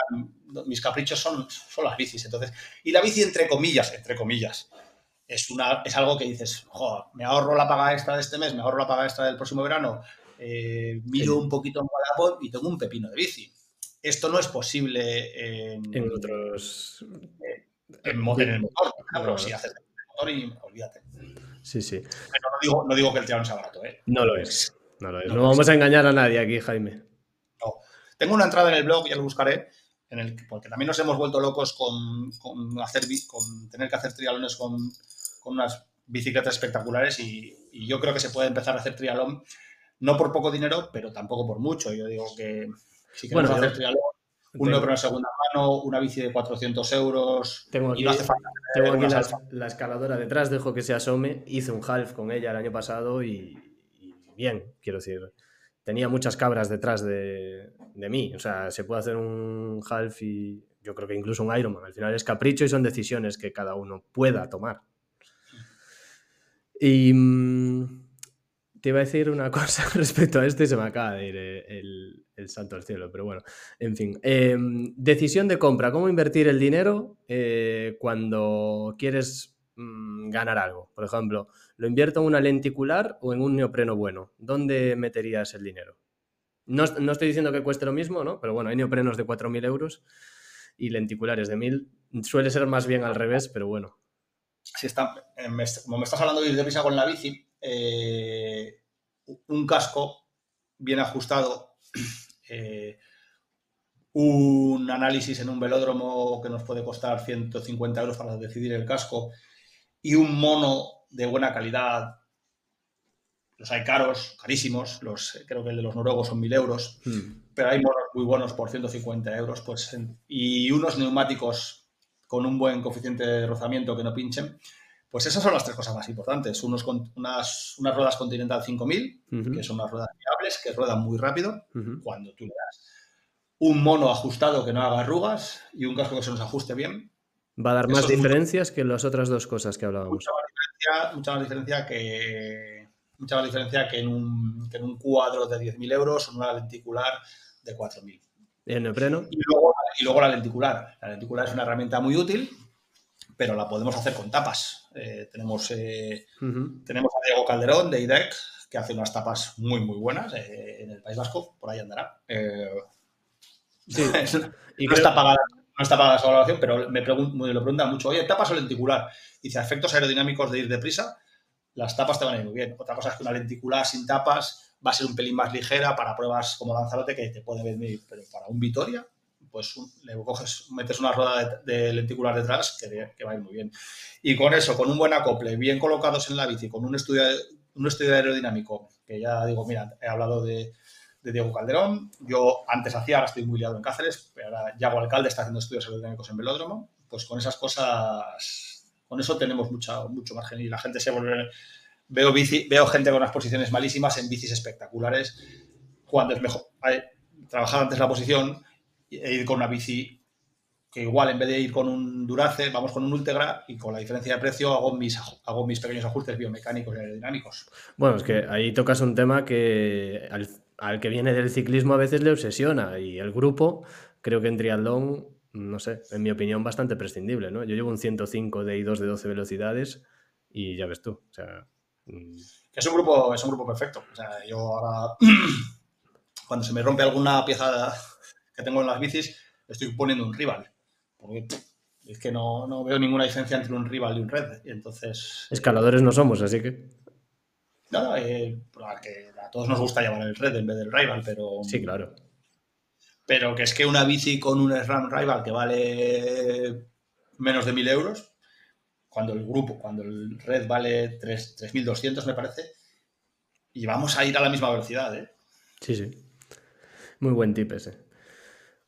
Mm, mis caprichos son, son las bicis, entonces... Y la bici, entre comillas, entre comillas, es, una, es algo que dices, joder, me ahorro la paga extra de este mes, me ahorro la paga extra del próximo verano, eh, miro un poquito en Wallapop y tengo un pepino de bici. Esto no es posible en, en otros... Eh, en, el motor, pero si haces el motor y olvídate. Sí, sí. Pero no digo, no digo que el triatlón sea barato, ¿eh? No lo es. No, lo es. no, vamos a engañar a nadie aquí, Jaime. No. Tengo una entrada en el blog, ya lo buscaré, en el, porque también nos hemos vuelto locos con, con hacer, con tener que hacer trialones con, con unas bicicletas espectaculares y, y, yo creo que se puede empezar a hacer trialón no por poco dinero, pero tampoco por mucho. Yo digo que si queremos hacer trialón un neopro en segunda mano, una bici de 400 euros. Tengo aquí, tengo aquí la, escaladora detrás, dejo que se asome. Hice un half con ella el año pasado y, bien, quiero decir. Tenía muchas cabras detrás de, mí. O sea, se puede hacer un half y yo creo que incluso un Ironman. Al final es capricho y son decisiones que cada uno pueda tomar. Y mm, te iba a decir una [LAUGHS] cosa respecto a esto y se me acaba de ir eh, el, el salto al cielo, pero bueno, en fin. Em, decisión de compra, ¿cómo invertir el dinero eh, cuando quieres mm, ganar algo? Por ejemplo, ¿lo invierto en una lenticular o en un neopreno bueno? ¿Dónde meterías el dinero? No, estoy diciendo que cueste lo mismo, ¿no? Pero bueno, hay neoprenos de 4.000 euros y lenticulares de 1.000. Suele ser más bien al revés, pero bueno. Si está, eh, como me estás hablando de ir con la bici, eh, un casco bien ajustado [CLEARS THROAT] eh, un análisis en un velódromo que nos puede costar 150 euros para decidir el casco y un mono de buena calidad. Los hay caros, carísimos, los, creo que el de los noruegos son 1000 euros, hmm. pero hay monos muy buenos por 150 euros pues, y unos neumáticos con un buen coeficiente de rozamiento que no pinchen. Pues esas son las tres cosas más importantes. Unos, unas, unas ruedas Continental 5000, que son unas ruedas fiables, que ruedan muy rápido cuando tú le das. Un mono ajustado que no haga arrugas y un casco que se nos ajuste bien. Va a dar más diferencias que las otras dos cosas que hablábamos. Mucha más diferencia, mucha más diferencia que, mucha más diferencia que en un, que en un cuadro de 10.000 euros o en una lenticular de 4.000. ¿Y el neopreno? Y luego, y luego la lenticular. La lenticular es una herramienta muy útil pero la podemos hacer con tapas. Eh, tenemos, eh, tenemos a Diego Calderón de IDEC, que hace unas tapas muy, muy buenas eh, en el País Vasco, por ahí andará. Sí. [LAUGHS] y no, está pagada, no está pagada esa valoración, pero me, me lo preguntan mucho, oye, ¿tapas o lenticular? Dice, efectos aerodinámicos de ir deprisa, las tapas te van a ir muy bien. Otra cosa es que una lenticular sin tapas va a ser un pelín más ligera para pruebas como Lanzarote, que te puede venir, pero para un Vitoria pues le coges, metes una rueda de, lenticular detrás que, va a ir muy bien. Y con eso, con un buen acople, bien colocados en la bici, con un estudio, un estudio aerodinámico, que ya digo, mira, he hablado de, Diego Calderón, yo antes hacía, ahora estoy muy liado en Cáceres, pero ahora Yago Alcalde está haciendo estudios aerodinámicos en velódromo, pues con esas cosas, con eso tenemos mucha, mucho margen y la gente se vuelve veo, bici, veo gente con unas posiciones malísimas en bicis espectaculares, cuando es mejor trabajar antes la posición e ir con una bici que igual en vez de ir con un Durace, vamos con un Ultegra y con la diferencia de precio hago mis, hago mis pequeños ajustes biomecánicos y aerodinámicos. Bueno, es que ahí tocas un tema que al, que viene del ciclismo a veces le obsesiona y el grupo creo que en triatlón, no sé, en mi opinión bastante prescindible, ¿no? Yo llevo un 105 de I2 de 12 velocidades y ya ves tú, o sea... Mm. Es un grupo, es un grupo perfecto. O sea, yo ahora, [CLEARS THROAT] cuando se me rompe alguna pieza que tengo en las bicis, estoy poniendo un rival porque es que no, veo ninguna diferencia entre un rival y un red. Y entonces. Escaladores no somos, así que. No, eh, a, todos nos gusta llamar el red en vez del rival, pero. Sí, claro. Pero que es que una bici con un SRAM rival que vale menos de 1000 euros, cuando el grupo, cuando el red vale 3200, me parece, y vamos a ir a la misma velocidad, ¿eh? Sí, sí. Muy buen tip ese.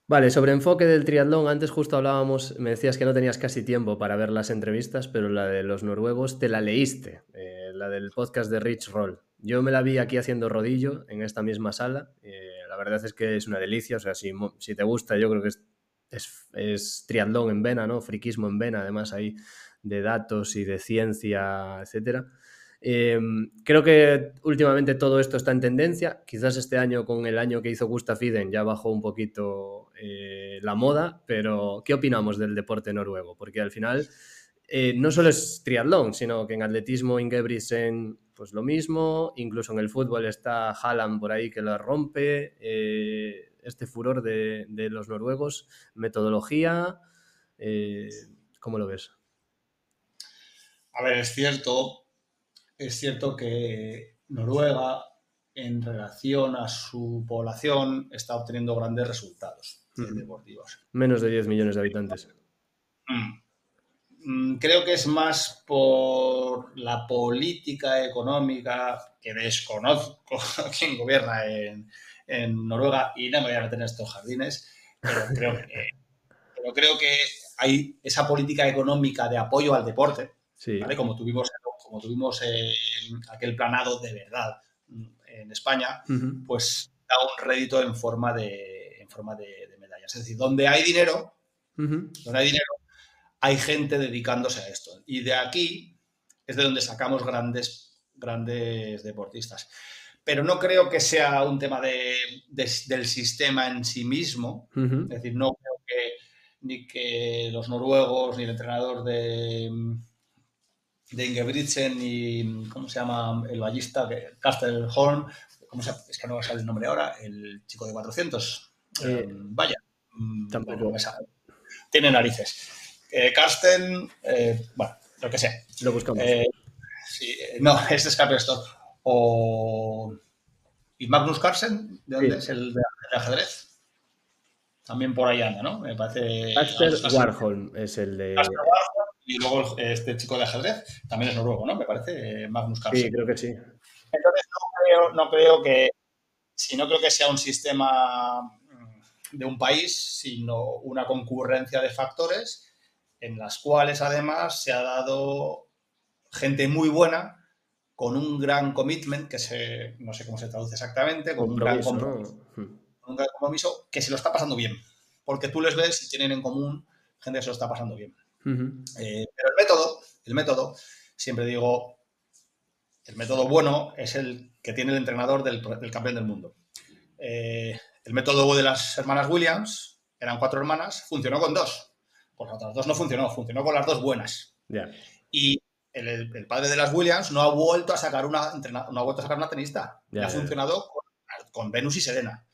Vale, sobre enfoque del triatlón, antes justo hablábamos, me decías que no tenías casi tiempo para ver las entrevistas, pero la de los noruegos te la leíste, eh, la del podcast de Rich Roll. Yo me la vi aquí haciendo rodillo en esta misma sala. Eh, la verdad es que es una delicia, o sea, si, si te gusta, yo creo que es, es, es, triatlón en vena, ¿no? Friquismo en vena, además ahí de datos y de ciencia, etcétera. Em, creo que últimamente todo esto está en tendencia. Quizás este año, con el año que hizo Gustav Iden, ya bajó un poquito eh, la moda, pero ¿qué opinamos del deporte noruego? Porque al final eh, no solo es triatlón, sino que en atletismo Ingebrigtsen, pues lo mismo. Incluso en el fútbol está Haaland por ahí que lo rompe. Eh, este furor de, de, los noruegos, metodología, ¿cómo lo ves? A ver, es cierto es cierto que Noruega, en relación a su población, está obteniendo grandes resultados deportivos. Menos de 10 millones de habitantes. Mm. Mm, creo que es más por la política económica que desconozco [LAUGHS] quién gobierna en, Noruega y no me voy a meter en estos jardines, pero creo que, [LAUGHS] pero creo que hay esa política económica de apoyo al deporte, como tuvimos como tuvimos aquel planado de verdad en España, pues da un rédito en forma de, en forma de, medallas. Es decir, donde hay dinero, donde hay dinero, hay gente dedicándose a esto. Y de aquí es de donde sacamos grandes, grandes deportistas. Pero no creo que sea un tema del sistema en sí mismo. Es decir, no creo que ni que los noruegos ni el entrenador de, de Ingebrigtsen y, ¿cómo se llama? El ballista, Castelholm, ¿cómo se, es que no sale el nombre ahora, el chico de 400. Eh, vaya, mm, tampoco. tiene narices. Eh, Carsten, eh, bueno, lo que sea. Lo buscamos. sí, no, [LAUGHS] este es Capestor. O. ¿Y Magnus Carlsen? ¿De dónde es el de, ajedrez? También por ahí anda, ¿no? Me parece. Caster Warholm es el de. Warholm y luego este chico de ajedrez también es noruego, ¿no? Me parece, eh, Magnus Carlsen. Sí, creo que sí. Entonces no creo, que, si no creo que sea un sistema mm, de un país, sino una concurrencia de factores en las cuales además se ha dado gente muy buena con un gran commitment, que se, no sé cómo se traduce exactamente, con un gran compromiso, un gran compromiso, que se lo está pasando bien. Porque tú les ves y tienen en común gente que se lo está pasando bien. Eh, pero el método, el método, siempre digo, el método bueno es el que tiene el entrenador del, campeón del mundo. Eh, el método de las hermanas Williams, eran cuatro hermanas, funcionó con dos. Por las otras dos no funcionó, funcionó con las dos buenas. Y el, padre de las Williams no ha vuelto a sacar una, no ha vuelto a sacar una tenista. ha funcionado con, Venus y Serena.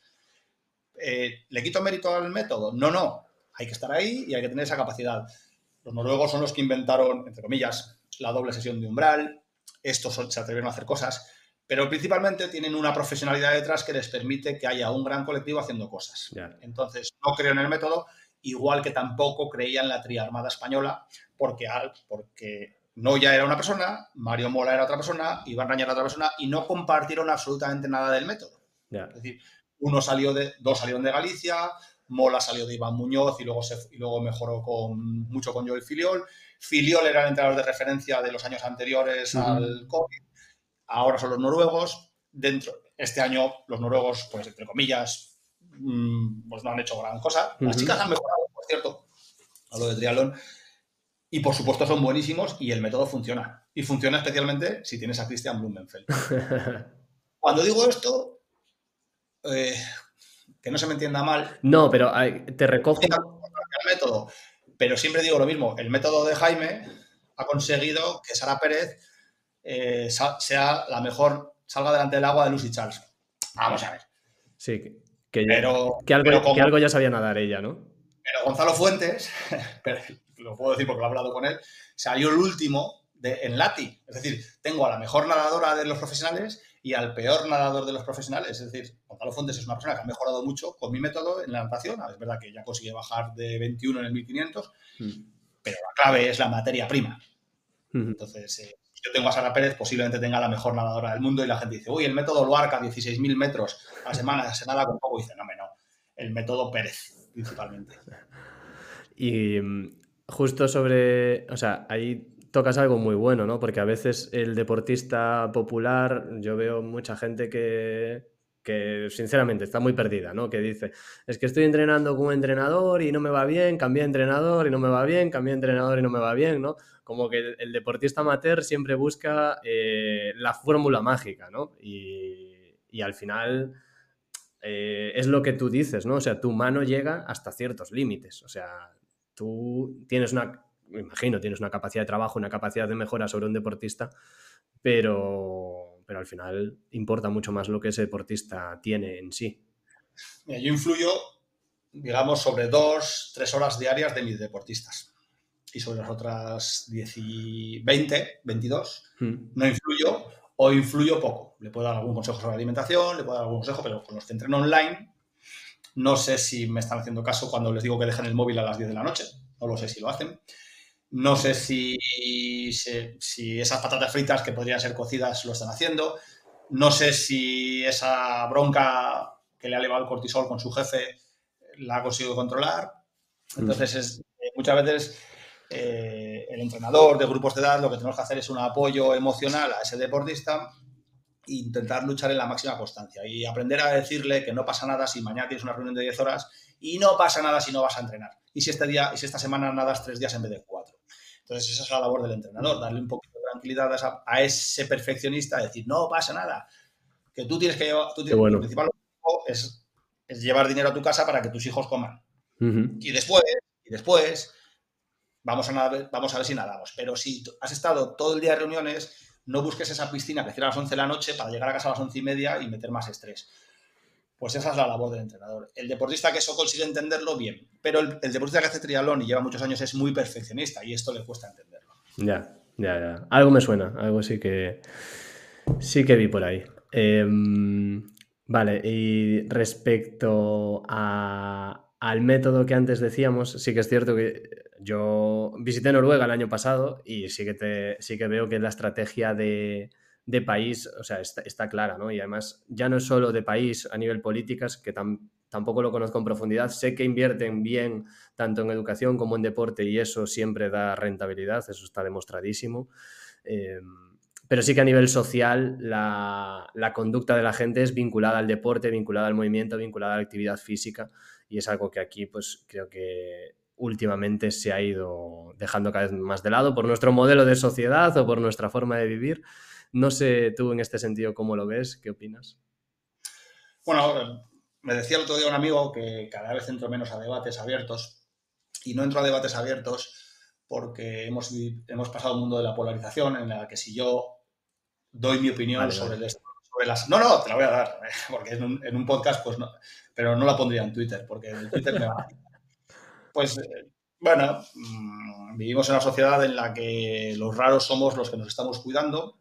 Eh, ¿Le quito mérito al método? No, no. Hay que estar ahí y hay que tener esa capacidad. Los noruegos son los que inventaron, entre comillas, la doble sesión de umbral. Estos se atrevieron a hacer cosas, pero principalmente tienen una profesionalidad detrás que les permite que haya un gran colectivo haciendo cosas. Entonces, no creo en el método, igual que tampoco creía en la triarmada española, porque, porque no ya era una persona, Mario Mola era otra persona, Iván Raña era otra persona, y no compartieron absolutamente nada del método. Es decir, uno salió de, dos salieron de Galicia, Mola salió de Iván Muñoz y luego, se, y luego mejoró con, mucho con Joel Filiol. Filiol era el entrenador de referencia de los años anteriores al COVID ahora son los noruegos, dentro, este año los noruegos, pues entre comillas, mm, pues no han hecho gran cosa. Las chicas han mejorado, por cierto, a lo de triatlón, y por supuesto son buenísimos y el método funciona. Y funciona especialmente si tienes a Christian Blumenfeld. [LAUGHS] Cuando digo esto, eh, que no se me entienda mal. No, pero te recojo. El método. Pero siempre digo lo mismo, el método de Jaime ha conseguido que Sara Pérez eh, sea la mejor, salga delante del agua de Lucy Charles. Vamos a ver. Sí, que, que, algo, ya sabía nadar ella, ¿no? Pero Gonzalo Fuentes, [LAUGHS] lo puedo decir porque lo he hablado con él, salió el último de, en Lati. Es decir, tengo a la mejor nadadora de los profesionales y al peor nadador de los profesionales. Es decir, Gonzalo Fuentes es una persona que ha mejorado mucho con mi método en la natación. Es verdad que ya consigue bajar de 21 en el 1500, mm. pero la clave es la materia prima. Entonces, eh, yo tengo a Sara Pérez, posiblemente tenga la mejor nadadora del mundo y la gente dice, uy, el método Luarca, 16.000 metros a la semana, se nada con poco. Y dice, no, no, el método Pérez, principalmente. [LAUGHS] Y mm, justo sobre, o sea, ahí tocas algo muy bueno, ¿no? Porque a veces el deportista popular, yo veo mucha gente que, que sinceramente está muy perdida, ¿no? Que dice, es que estoy entrenando con un entrenador y no me va bien, cambié de entrenador y no me va bien, cambié de entrenador y no me va bien, ¿no? Como que el, deportista amateur siempre busca eh, la fórmula mágica, ¿no? Y, al final eh, es lo que tú dices, ¿no? O sea, tu mano llega hasta ciertos límites, o sea, tú tienes una me imagino, tienes una capacidad de trabajo, una capacidad de mejora sobre un deportista, pero, pero al final importa mucho más lo que ese deportista tiene en sí. yo influyo, digamos, sobre dos, tres horas diarias de mis deportistas. Y sobre las otras 10 y 20, 22, hmm. no influyo o influyo poco. Le puedo dar algún consejo sobre alimentación, le puedo dar algún consejo, pero con los que entreno online, no sé si me están haciendo caso cuando les digo que dejen el móvil a las 10 de la noche. No lo sé si lo hacen. No sé si, si, esas patatas fritas que podrían ser cocidas lo están haciendo. No sé si esa bronca que le ha elevado el cortisol con su jefe la ha conseguido controlar. Entonces, es, eh, muchas veces eh, el entrenador de grupos de edad lo que tenemos que hacer es un apoyo emocional a ese deportista e intentar luchar en la máxima constancia y aprender a decirle que no pasa nada si mañana tienes una reunión de 10 horas y no pasa nada si no vas a entrenar. Y si este día, y si esta semana nadas tres días en vez de cuatro. Entonces, esa es la labor del entrenador, darle un poquito de tranquilidad a, ese perfeccionista, decir, no pasa nada, que tú tienes que llevar, tú tienes, el principal objetivo es, llevar dinero a tu casa para que tus hijos coman. Y después, y después, vamos a, vamos a ver si nadamos. Pero si has estado todo el día en reuniones, no busques esa piscina que cierra a las 11 de la noche para llegar a casa a las 11 y media y meter más estrés. Pues esa es la labor del entrenador. El deportista que eso consigue entenderlo, bien. Pero el, deportista que hace triatlón y lleva muchos años es muy perfeccionista y esto le cuesta entenderlo. Ya, ya, ya. Algo me suena, algo sí que sí que vi por ahí. Em, vale, y respecto al método que antes decíamos, sí que es cierto que yo visité Noruega el año pasado y sí que, sí que veo que la estrategia de, de país, o sea, está, clara, ¿no? Y además ya no es solo de país a nivel políticas, que tampoco lo conozco en profundidad, sé que invierten bien tanto en educación como en deporte y eso siempre da rentabilidad, eso está demostradísimo. Eh, pero sí que a nivel social la, la, conducta de la gente es vinculada al deporte, vinculada al movimiento, vinculada a la actividad física y es algo que aquí pues creo que últimamente se ha ido dejando cada vez más de lado por nuestro modelo de sociedad o por nuestra forma de vivir no sé tú en este sentido cómo lo ves, ¿qué opinas? Bueno, me decía el otro día un amigo que cada vez entro menos a debates abiertos y no entro a debates abiertos porque hemos, hemos pasado un mundo de la polarización en la que si yo doy mi opinión sobre, El, sobre, las... No, no, te la voy a dar, [LAUGHS] porque en un, podcast, pues no, pero no la pondría en Twitter, porque en Twitter me va... [LAUGHS] Pues, eh, bueno, mm, vivimos en una sociedad en la que los raros somos los que nos estamos cuidando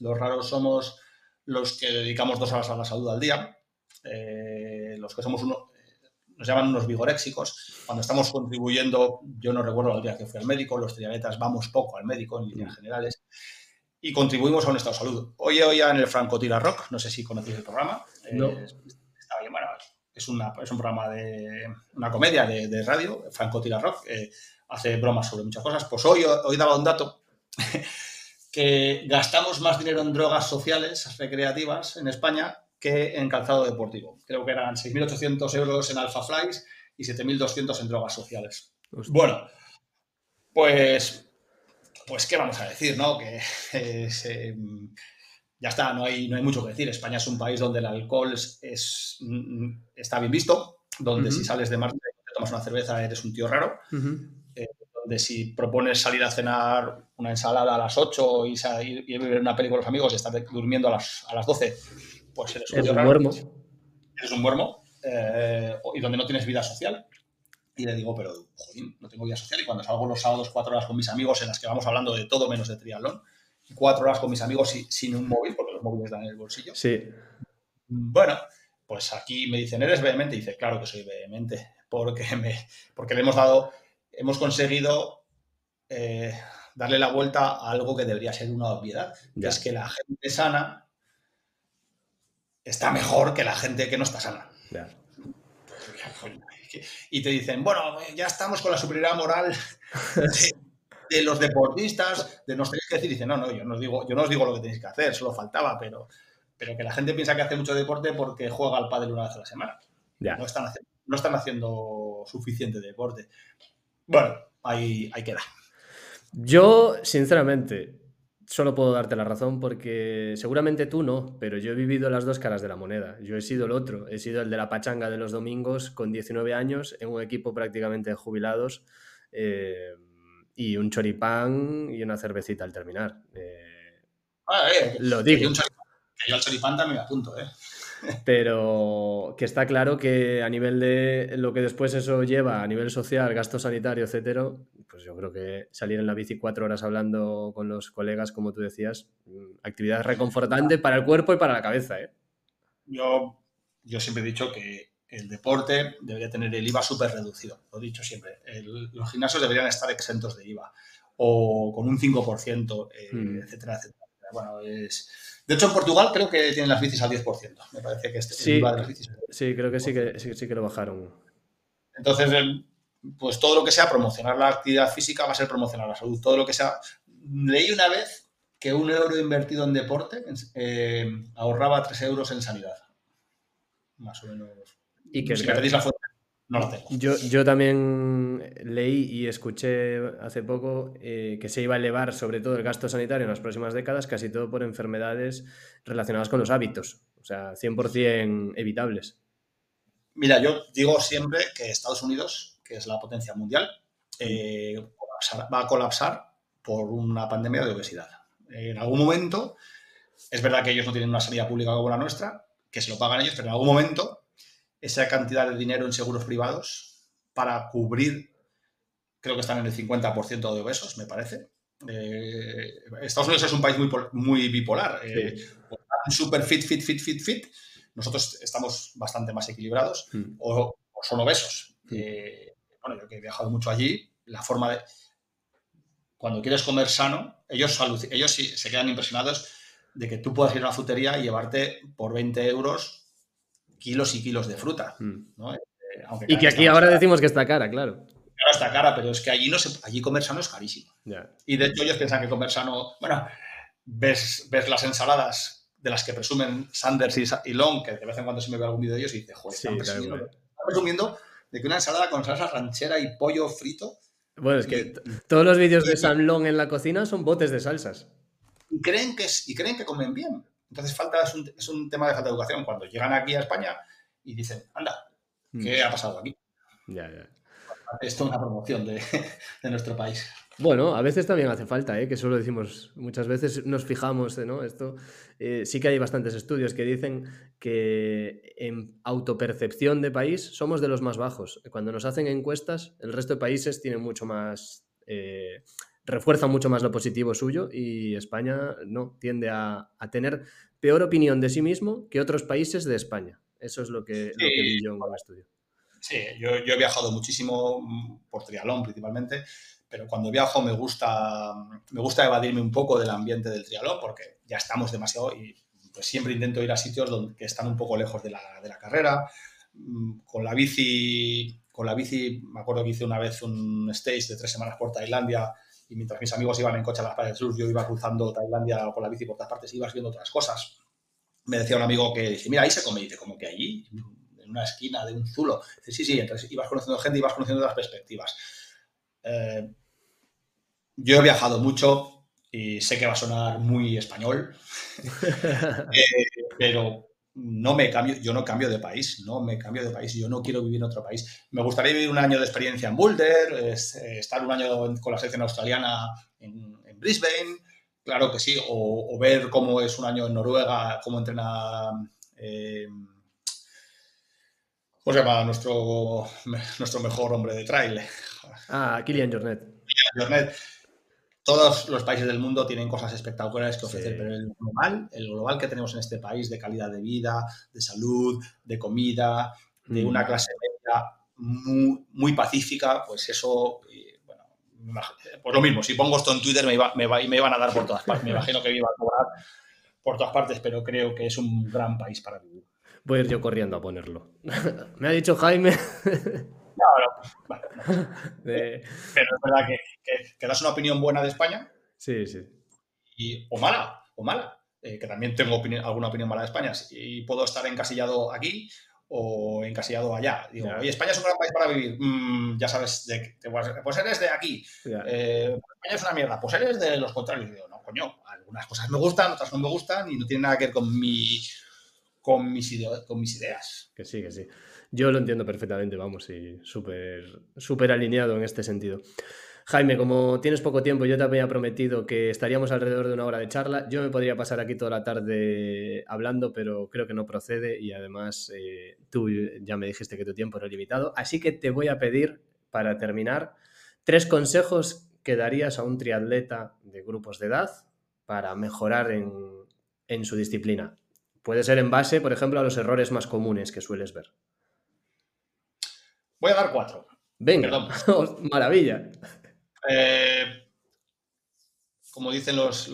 los raros somos los que dedicamos dos horas a la salud al día, eh, los que somos uno, nos llaman unos vigoréxicos. Cuando estamos contribuyendo, yo no recuerdo el día que fui al médico, los triatletas vamos poco al médico en líneas generales y contribuimos a un estado de salud. Hoy oía en el Franco Tira Rock, no sé si conocéis el programa. No. está bien, bueno, es, una, es, un programa de una comedia de, radio, Franco Tira Rock, hace bromas sobre muchas cosas. Pues hoy, hoy daba un dato [LAUGHS] que gastamos más dinero en drogas sociales, recreativas, en España, que en calzado deportivo. Creo que eran 6.800 euros en Alpha Flies y 7.200 en drogas sociales. Bueno, pues, pues, ¿qué vamos a decir, no? Que [LAUGHS] em, ya está, no hay, no hay mucho que decir. España es un país donde el alcohol es, mm, está bien visto, donde si sales de Marte y te tomas una cerveza eres un tío raro, donde si propones salir a cenar una ensalada a las 8 y, salir, y ver una película con los amigos y estar durmiendo a las, a las 12, pues eres un, raro. Eres un muermo. Eh, y donde no tienes vida social. Y le digo, pero, joder, no tengo vida social. Y cuando salgo los sábados cuatro horas con mis amigos en las que vamos hablando de todo menos de triatlón, cuatro horas con mis amigos sin un móvil, porque los móviles dan en el bolsillo. Sí. Bueno, pues aquí me dicen, ¿eres vehemente? Y dice, claro que soy vehemente, porque, me, porque le hemos dado, hemos conseguido eh, darle la vuelta a algo que debería ser una obviedad, que es que la gente sana está mejor que la gente que no está sana. [LAUGHS] Y te dicen, bueno, ya estamos con la superioridad moral [LAUGHS] de, los deportistas, de nos tenéis que decir. Y dicen, no, no, yo no, os digo, yo no os digo lo que tenéis que hacer, solo faltaba, pero, pero que la gente piensa que hace mucho deporte porque juega al pádel una vez a la semana. No, están haciendo, no están haciendo suficiente deporte. Bueno, ahí, ahí queda. Yo, sinceramente, solo puedo darte la razón porque seguramente tú no, pero yo he vivido las dos caras de la moneda. Yo he sido el otro, he sido el de la pachanga de los domingos con 19 años en un equipo prácticamente de jubilados eh, y un choripán y una cervecita al terminar. Eh, ah, eh, lo digo. yo al choripán también me apunto, ¿eh? Pero que está claro que a nivel de lo que después eso lleva, a nivel social, gasto sanitario, etcétera, pues yo creo que salir en la bici cuatro horas hablando con los colegas, como tú decías, mm, actividad reconfortante para el cuerpo y para la cabeza. ¿eh? Yo, yo siempre he dicho que el deporte debería tener el IVA súper reducido, lo he dicho siempre. los gimnasios deberían estar exentos de IVA o con un 5%, eh, mm. etcétera, etcétera. Bueno, es... De hecho, en Portugal creo que tienen las bicis al 10%. Me parece que este, sí, el IVA de las bicis. Sí, creo que sí que, sí, sí que lo bajaron. Entonces, pues todo lo que sea promocionar la actividad física va a ser promocionar la salud. Todo lo que sea. Leí una vez que un euro invertido en deporte eh, ahorraba tres euros en sanidad. Más o menos. Y que si me pedís la fuente, no la tengo. Yo, yo también leí y escuché hace poco eh, que se iba a elevar sobre todo el gasto sanitario en las próximas décadas, casi todo por enfermedades relacionadas con los hábitos. O sea, 100% evitables. Mira, yo digo siempre que Estados Unidos que es la potencia mundial, eh, va a colapsar por una pandemia de obesidad. En algún momento, es verdad que ellos no tienen una sanidad pública como la nuestra, que se lo pagan ellos, pero en algún momento esa cantidad de dinero en seguros privados para cubrir, creo que están en el 50% de obesos, me parece. Eh, Estados Unidos es un país muy, muy bipolar. Eh, super fit, fit, fit, fit, fit. Nosotros estamos bastante más equilibrados hmm. o, son obesos. Hmm. Eh, bueno, yo que he viajado mucho allí, la forma de... Cuando quieres comer sano, ellos, ellos sí, se quedan impresionados de que tú puedas ir a una frutería y llevarte por 20 euros kilos y kilos de fruta. Hmm. Eh, y que aquí ahora decimos que está cara, claro. Claro, está cara, pero es que allí, no se, allí comer sano es carísimo. Y de hecho ellos piensan que comer sano... Bueno, ves, ves las ensaladas de las que presumen Sanders y, Long, que de vez en cuando se me ve algún vídeo de ellos y dice, joder, están presumiendo de que una ensalada con salsa ranchera y pollo frito. Bueno, es que todos los vídeos de San Long en la cocina son botes de salsas. Y creen que, y creen que comen bien. Entonces falta, es un, tema de falta de educación. Cuando llegan aquí a España y dicen, anda, ¿qué mm. ha pasado aquí? Ya, ya. Esto es una promoción de, [LAUGHS] de nuestro país. Bueno, a veces también hace falta, ¿eh? que eso lo decimos muchas veces, nos fijamos, ¿no? Esto eh, sí que hay bastantes estudios que dicen que en autopercepción de país somos de los más bajos. Cuando nos hacen encuestas, el resto de países tienen mucho más, eh, refuerzan mucho más lo positivo suyo y España no, tiende a, tener peor opinión de sí mismo que otros países de España. Eso es lo que, vi yo en un estudio. Sí, yo, yo, he viajado muchísimo mm, por trialón principalmente pero cuando viajo me gusta, me gusta evadirme un poco del ambiente del triatlón porque ya estamos demasiado y pues siempre intento ir a sitios donde, que están un poco lejos de la, de la carrera. Mm, con la bici, con la bici, me acuerdo que hice una vez un stage de tres semanas por Tailandia y mientras mis amigos iban en coche a las playas del sur, yo iba cruzando Tailandia con la bici por todas partes, ibas viendo otras cosas. Me decía un amigo que dice, mira, ahí se come, y dice, como que allí, en una esquina de un zulo. Dice, sí, sí, entonces ibas conociendo gente, ibas conociendo otras perspectivas. Eh, yo he viajado mucho y sé que va a sonar muy español, [LAUGHS] eh, pero no me cambio, yo no cambio de país, no me cambio de país, yo no quiero vivir en otro país. Me gustaría vivir un año de experiencia en Boulder, eh, estar un año con la selección australiana en, Brisbane, claro que sí, o, ver cómo es un año en Noruega, cómo entrena... Eh, ¿Cómo se llama nuestro, nuestro mejor hombre de trail? Ah, Kilian Jornet. Kilian Jornet todos los países del mundo tienen cosas espectaculares que ofrecer, pero el global, el global que tenemos en este país de calidad de vida, de salud, de comida, de una mm. clase media muy, pacífica, pues eso, bueno, pues lo mismo, si pongo esto en Twitter me, iba, me, me iban a dar por todas partes, me imagino que me iban a cobrar por todas partes, pero creo que es un gran país para vivir. Voy a ir yo corriendo a ponerlo. [LAUGHS] me ha dicho Jaime [LAUGHS] [LAUGHS] Pero es verdad que, das una opinión buena de España. Sí, sí. Y, o mala, o mala. Eh, que también tengo alguna opinión mala de España. Y puedo estar encasillado aquí o encasillado allá. Digo, oye, España es un gran país para vivir. Mm, ya sabes, de, pues eres de aquí. Eh, España es una mierda. Pues eres de los contrarios. Digo, no, coño, algunas cosas me gustan, otras no me gustan y no tienen nada que ver con mi con mis, con mis ideas. Que sí, que sí. Yo lo entiendo perfectamente, vamos, y súper alineado en este sentido. Jaime, como tienes poco tiempo, yo te había prometido que estaríamos alrededor de una hora de charla. Yo me podría pasar aquí toda la tarde hablando, pero creo que no procede y además eh, tú ya me dijiste que tu tiempo era limitado. Así que te voy a pedir, para terminar, tres consejos que darías a un triatleta de grupos de edad para mejorar en, en su disciplina. Puede ser en base, por ejemplo, a los errores más comunes que sueles ver. Voy a dar cuatro. Venga, [LAUGHS] maravilla. Eh, como dicen los,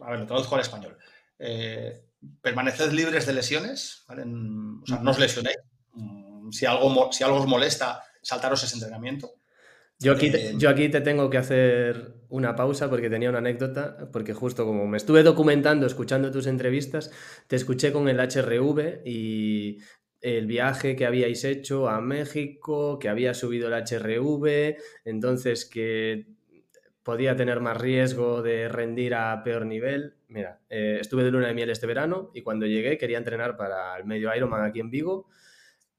A ver, lo traduzco al español. Eh, permaneced libres de lesiones, ¿vale? o sea, no os lesionéis. Mm, si algo, si algo os molesta, saltaros ese entrenamiento. Yo aquí, te, eh, yo aquí te tengo que hacer una pausa porque tenía una anécdota, porque justo como me estuve documentando, escuchando tus entrevistas, te escuché con el HRV y el viaje que habíais hecho a México, que había subido el HRV, entonces que podía tener más riesgo de rendir a peor nivel. Mira, eh, estuve de luna de miel este verano y cuando llegué quería entrenar para el medio Ironman aquí en Vigo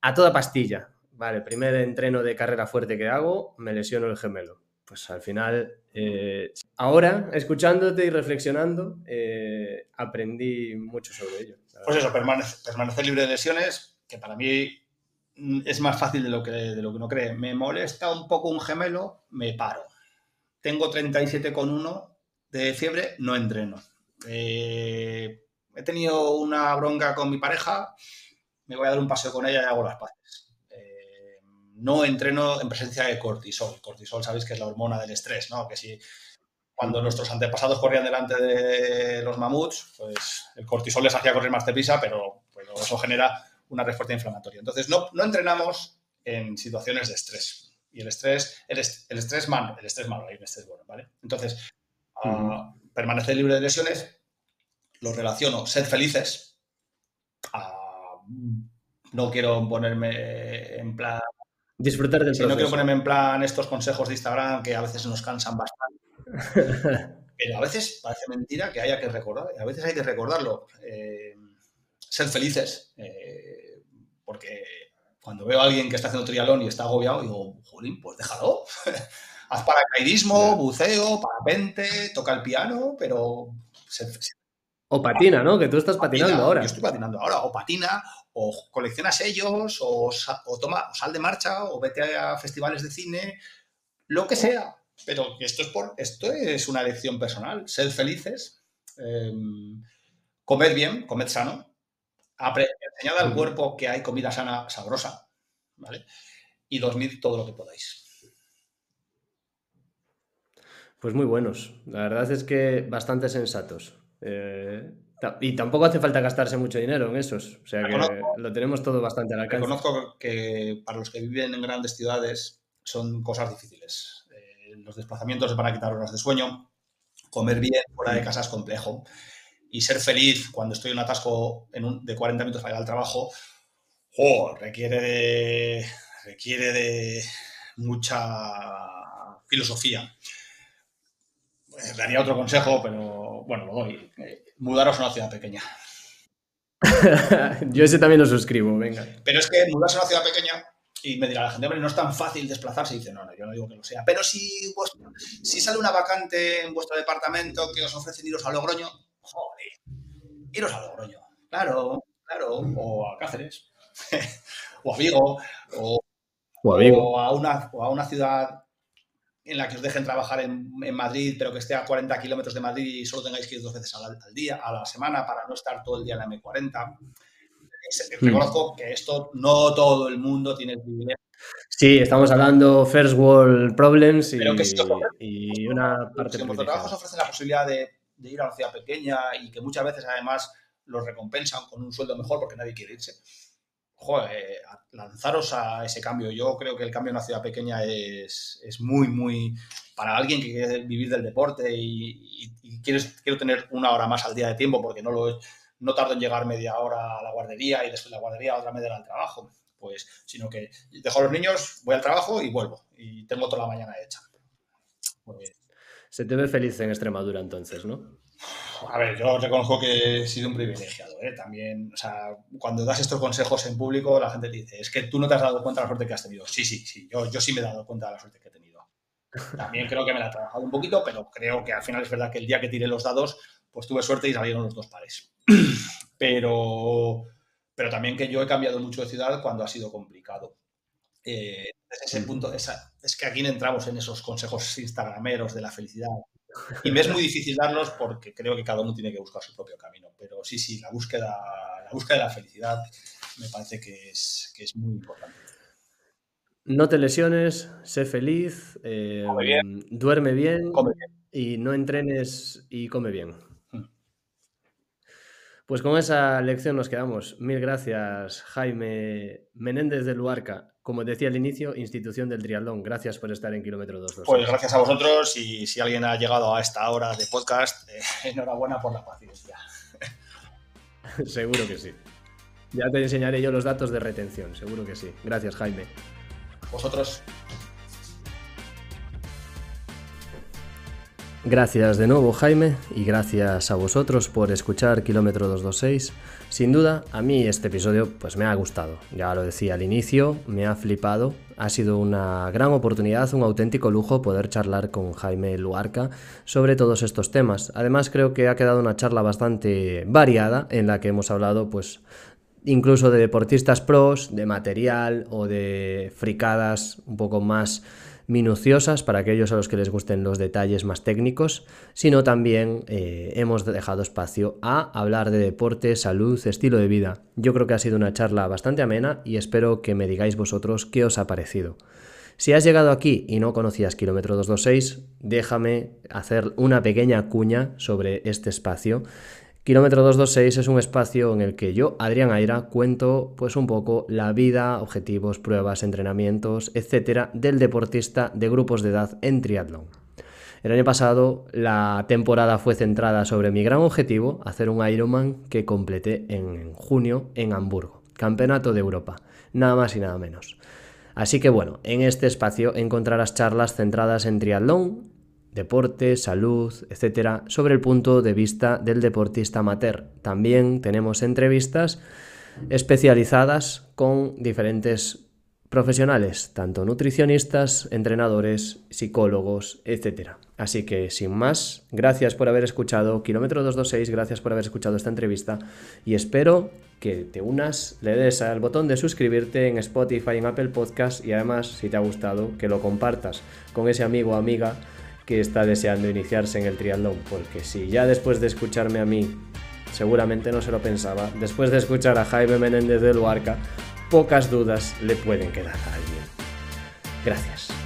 a toda pastilla. Vale, primer entreno de carrera fuerte que hago, me lesiono el gemelo. Pues al final, eh, ahora, escuchándote y reflexionando, eh, aprendí mucho sobre ello. Pues eso, permanecer libre de lesiones, que para mí mm, es más fácil de lo que, de lo que uno cree. Me molesta un poco un gemelo, me paro. Tengo 37,1 de fiebre, no entreno. Eh, he tenido una bronca con mi pareja, me voy a dar un paseo con ella y hago las paces. Eh, no entreno en presencia de cortisol. Cortisol, sabéis que es la hormona del estrés, ¿no? Que si cuando nuestros antepasados corrían delante de los mamuts, pues el cortisol les hacía correr más deprisa, pero, pero eso genera una respuesta inflamatoria. Entonces, no, no entrenamos en situaciones de estrés. Y el estrés, el, el estrés malo, el estrés malo, hay un estrés bueno, ¿vale? Entonces, uh permanecer libre de lesiones, lo relaciono, ser felices, no quiero ponerme en plan... Disfrutar del si No quiero ponerme en plan estos consejos de Instagram que a veces nos cansan bastante. [LAUGHS] Pero a veces parece mentira que haya que recordar, a veces hay que recordarlo. Eh, ser felices, eh, porque cuando veo a alguien que está haciendo trialón y está agobiado, digo, jolín, pues déjalo. [LAUGHS] Haz paracaidismo, buceo, parapente, toca el piano, pero... o patina, ¿no? Que tú estás patinando ahora. Yo estoy patinando ahora. O patina, o colecciona sellos, o, o toma, sal de marcha, o vete a festivales de cine, lo que sea. Pero esto es, por, esto es una elección personal. Ser felices, eh, comed bien, comed sano, enseñad al cuerpo que hay comida sana, sabrosa, ¿vale? Y dormid todo lo que podáis. Pues muy buenos. La verdad es que bastante sensatos. Eh, y tampoco hace falta gastarse mucho dinero en esos. O sea que lo tenemos todo bastante al alcance. Reconozco que para los que viven en grandes ciudades son cosas difíciles. Eh, los desplazamientos van a quitar horas de sueño, comer bien fuera de casa es complejo y ser feliz cuando estoy en un atasco de 40 minutos para ir al trabajo, requiere de, requiere de mucha filosofía. Pues, daría otro consejo, pero bueno, lo doy. mudaros a una ciudad pequeña. [LAUGHS] Yo ese también lo suscribo, venga. Pero es que mudarse a una ciudad pequeña y me dirá la gente, hombre, no es tan fácil desplazarse. Y dice, no, no, yo no digo que lo sea. Pero si, si sale una vacante en vuestro departamento que os ofrecen iros a Logroño, joder, iros a Logroño. Claro, claro. O a Cáceres, [LAUGHS] o a Vigo, o, o, a una, o a una ciudad en la que os dejen trabajar en, Madrid, pero que esté a 40 kilómetros de Madrid y solo tengáis que ir dos veces al, día, a la semana, para no estar todo el día en la M40. Hmm. Reconozco que esto no todo el mundo tiene el privilegio. Sí, estamos hablando first world problems y, y una parte. Si vuestro trabajo os ofrece la posibilidad de, de ir a una ciudad pequeña y que muchas veces además los recompensan con un sueldo mejor porque nadie quiere irse joder, lanzaros a ese cambio. Yo creo que el cambio en una ciudad pequeña es, muy, muy... Para alguien que quiere vivir del deporte y, quieres, quiero tener una hora más al día de tiempo porque no, lo, no tardo en llegar media hora a la guardería y después de la guardería otra media hora al trabajo. Pues, sino que dejo a los niños, voy al trabajo y vuelvo. Y tengo toda la mañana hecha. Pues Se te ve feliz en Extremadura entonces, ¿no? A ver, yo reconozco que he sido un privilegiado, ¿eh? También, o sea, cuando das estos consejos en público, la gente te dice, es que tú no te has dado cuenta de la suerte que has tenido. Sí, sí, sí, yo, yo sí me he dado cuenta de la suerte que he tenido. También creo que me la he trabajado un poquito, pero creo que al final es verdad que el día que tiré los dados, pues tuve suerte y salieron los dos pares. [CLEARS THROAT] Pero, pero también que yo he cambiado mucho de ciudad cuando ha sido complicado. Eh, ese punto, esa, es que aquí no entramos en esos consejos instagrameros de la felicidad. [LAUGHS] Y me es muy difícil darlos porque creo que cada uno tiene que buscar su propio camino. Pero sí, sí, la búsqueda, la búsqueda de la felicidad me parece que es, que es muy importante. No te lesiones, sé feliz, eh, duerme bien, y no entrenes y come bien. Pues con esa lección nos quedamos. Mil gracias, Jaime Menéndez de Luarca. Como decía al inicio, institución del triatlón. Gracias por estar en kilómetro 2. Pues gracias a vosotros y si alguien ha llegado a esta hora de podcast, eh, [LAUGHS] enhorabuena por la paciencia. [LAUGHS] seguro que sí. Ya te enseñaré yo los datos de retención, seguro que sí. Gracias, Jaime. Vosotros. Gracias de nuevo Jaime y gracias a vosotros por escuchar Kilómetro 226. Sin duda, a mí este episodio pues me ha gustado. Ya lo decía al inicio, me ha flipado. Ha sido una gran oportunidad, un auténtico lujo poder charlar con Jaime Luarca sobre todos estos temas. Además creo que ha quedado una charla bastante variada en la que hemos hablado pues incluso de deportistas pros, de material o de fricadas un poco más minuciosas para aquellos a los que les gusten los detalles más técnicos, sino también eh, hemos dejado espacio a hablar de deporte, salud, estilo de vida. Yo creo que ha sido una charla bastante amena y espero que me digáis vosotros qué os ha parecido. Si has llegado aquí y no conocías Kilómetro 226, déjame hacer una pequeña cuña sobre este espacio Kilómetro 226 es un espacio en el que yo, Adrián Aira, cuento pues un poco la vida, objetivos, pruebas, entrenamientos, etcétera, del deportista de grupos de edad en triatlón. El año pasado la temporada fue centrada sobre mi gran objetivo, hacer un Ironman que completé en junio en Hamburgo, Campeonato de Europa, nada más y nada menos. Así que bueno, en este espacio encontrarás charlas centradas en triatlón, deporte, salud, etcétera, sobre el punto de vista del deportista amateur. También tenemos entrevistas especializadas con diferentes profesionales, tanto nutricionistas, entrenadores, psicólogos, etcétera. Así que sin más, gracias por haber escuchado Kilómetro 226, gracias por haber escuchado esta entrevista y espero que te unas, le des al botón de suscribirte en Spotify, en Apple Podcast y además, si te ha gustado, que lo compartas con ese amigo o amiga que está deseando iniciarse en el triatlón, porque si ya después de escucharme a mí, seguramente no se lo pensaba, después de escuchar a Jaime Menéndez de Luarca, pocas dudas le pueden quedar a alguien. Gracias.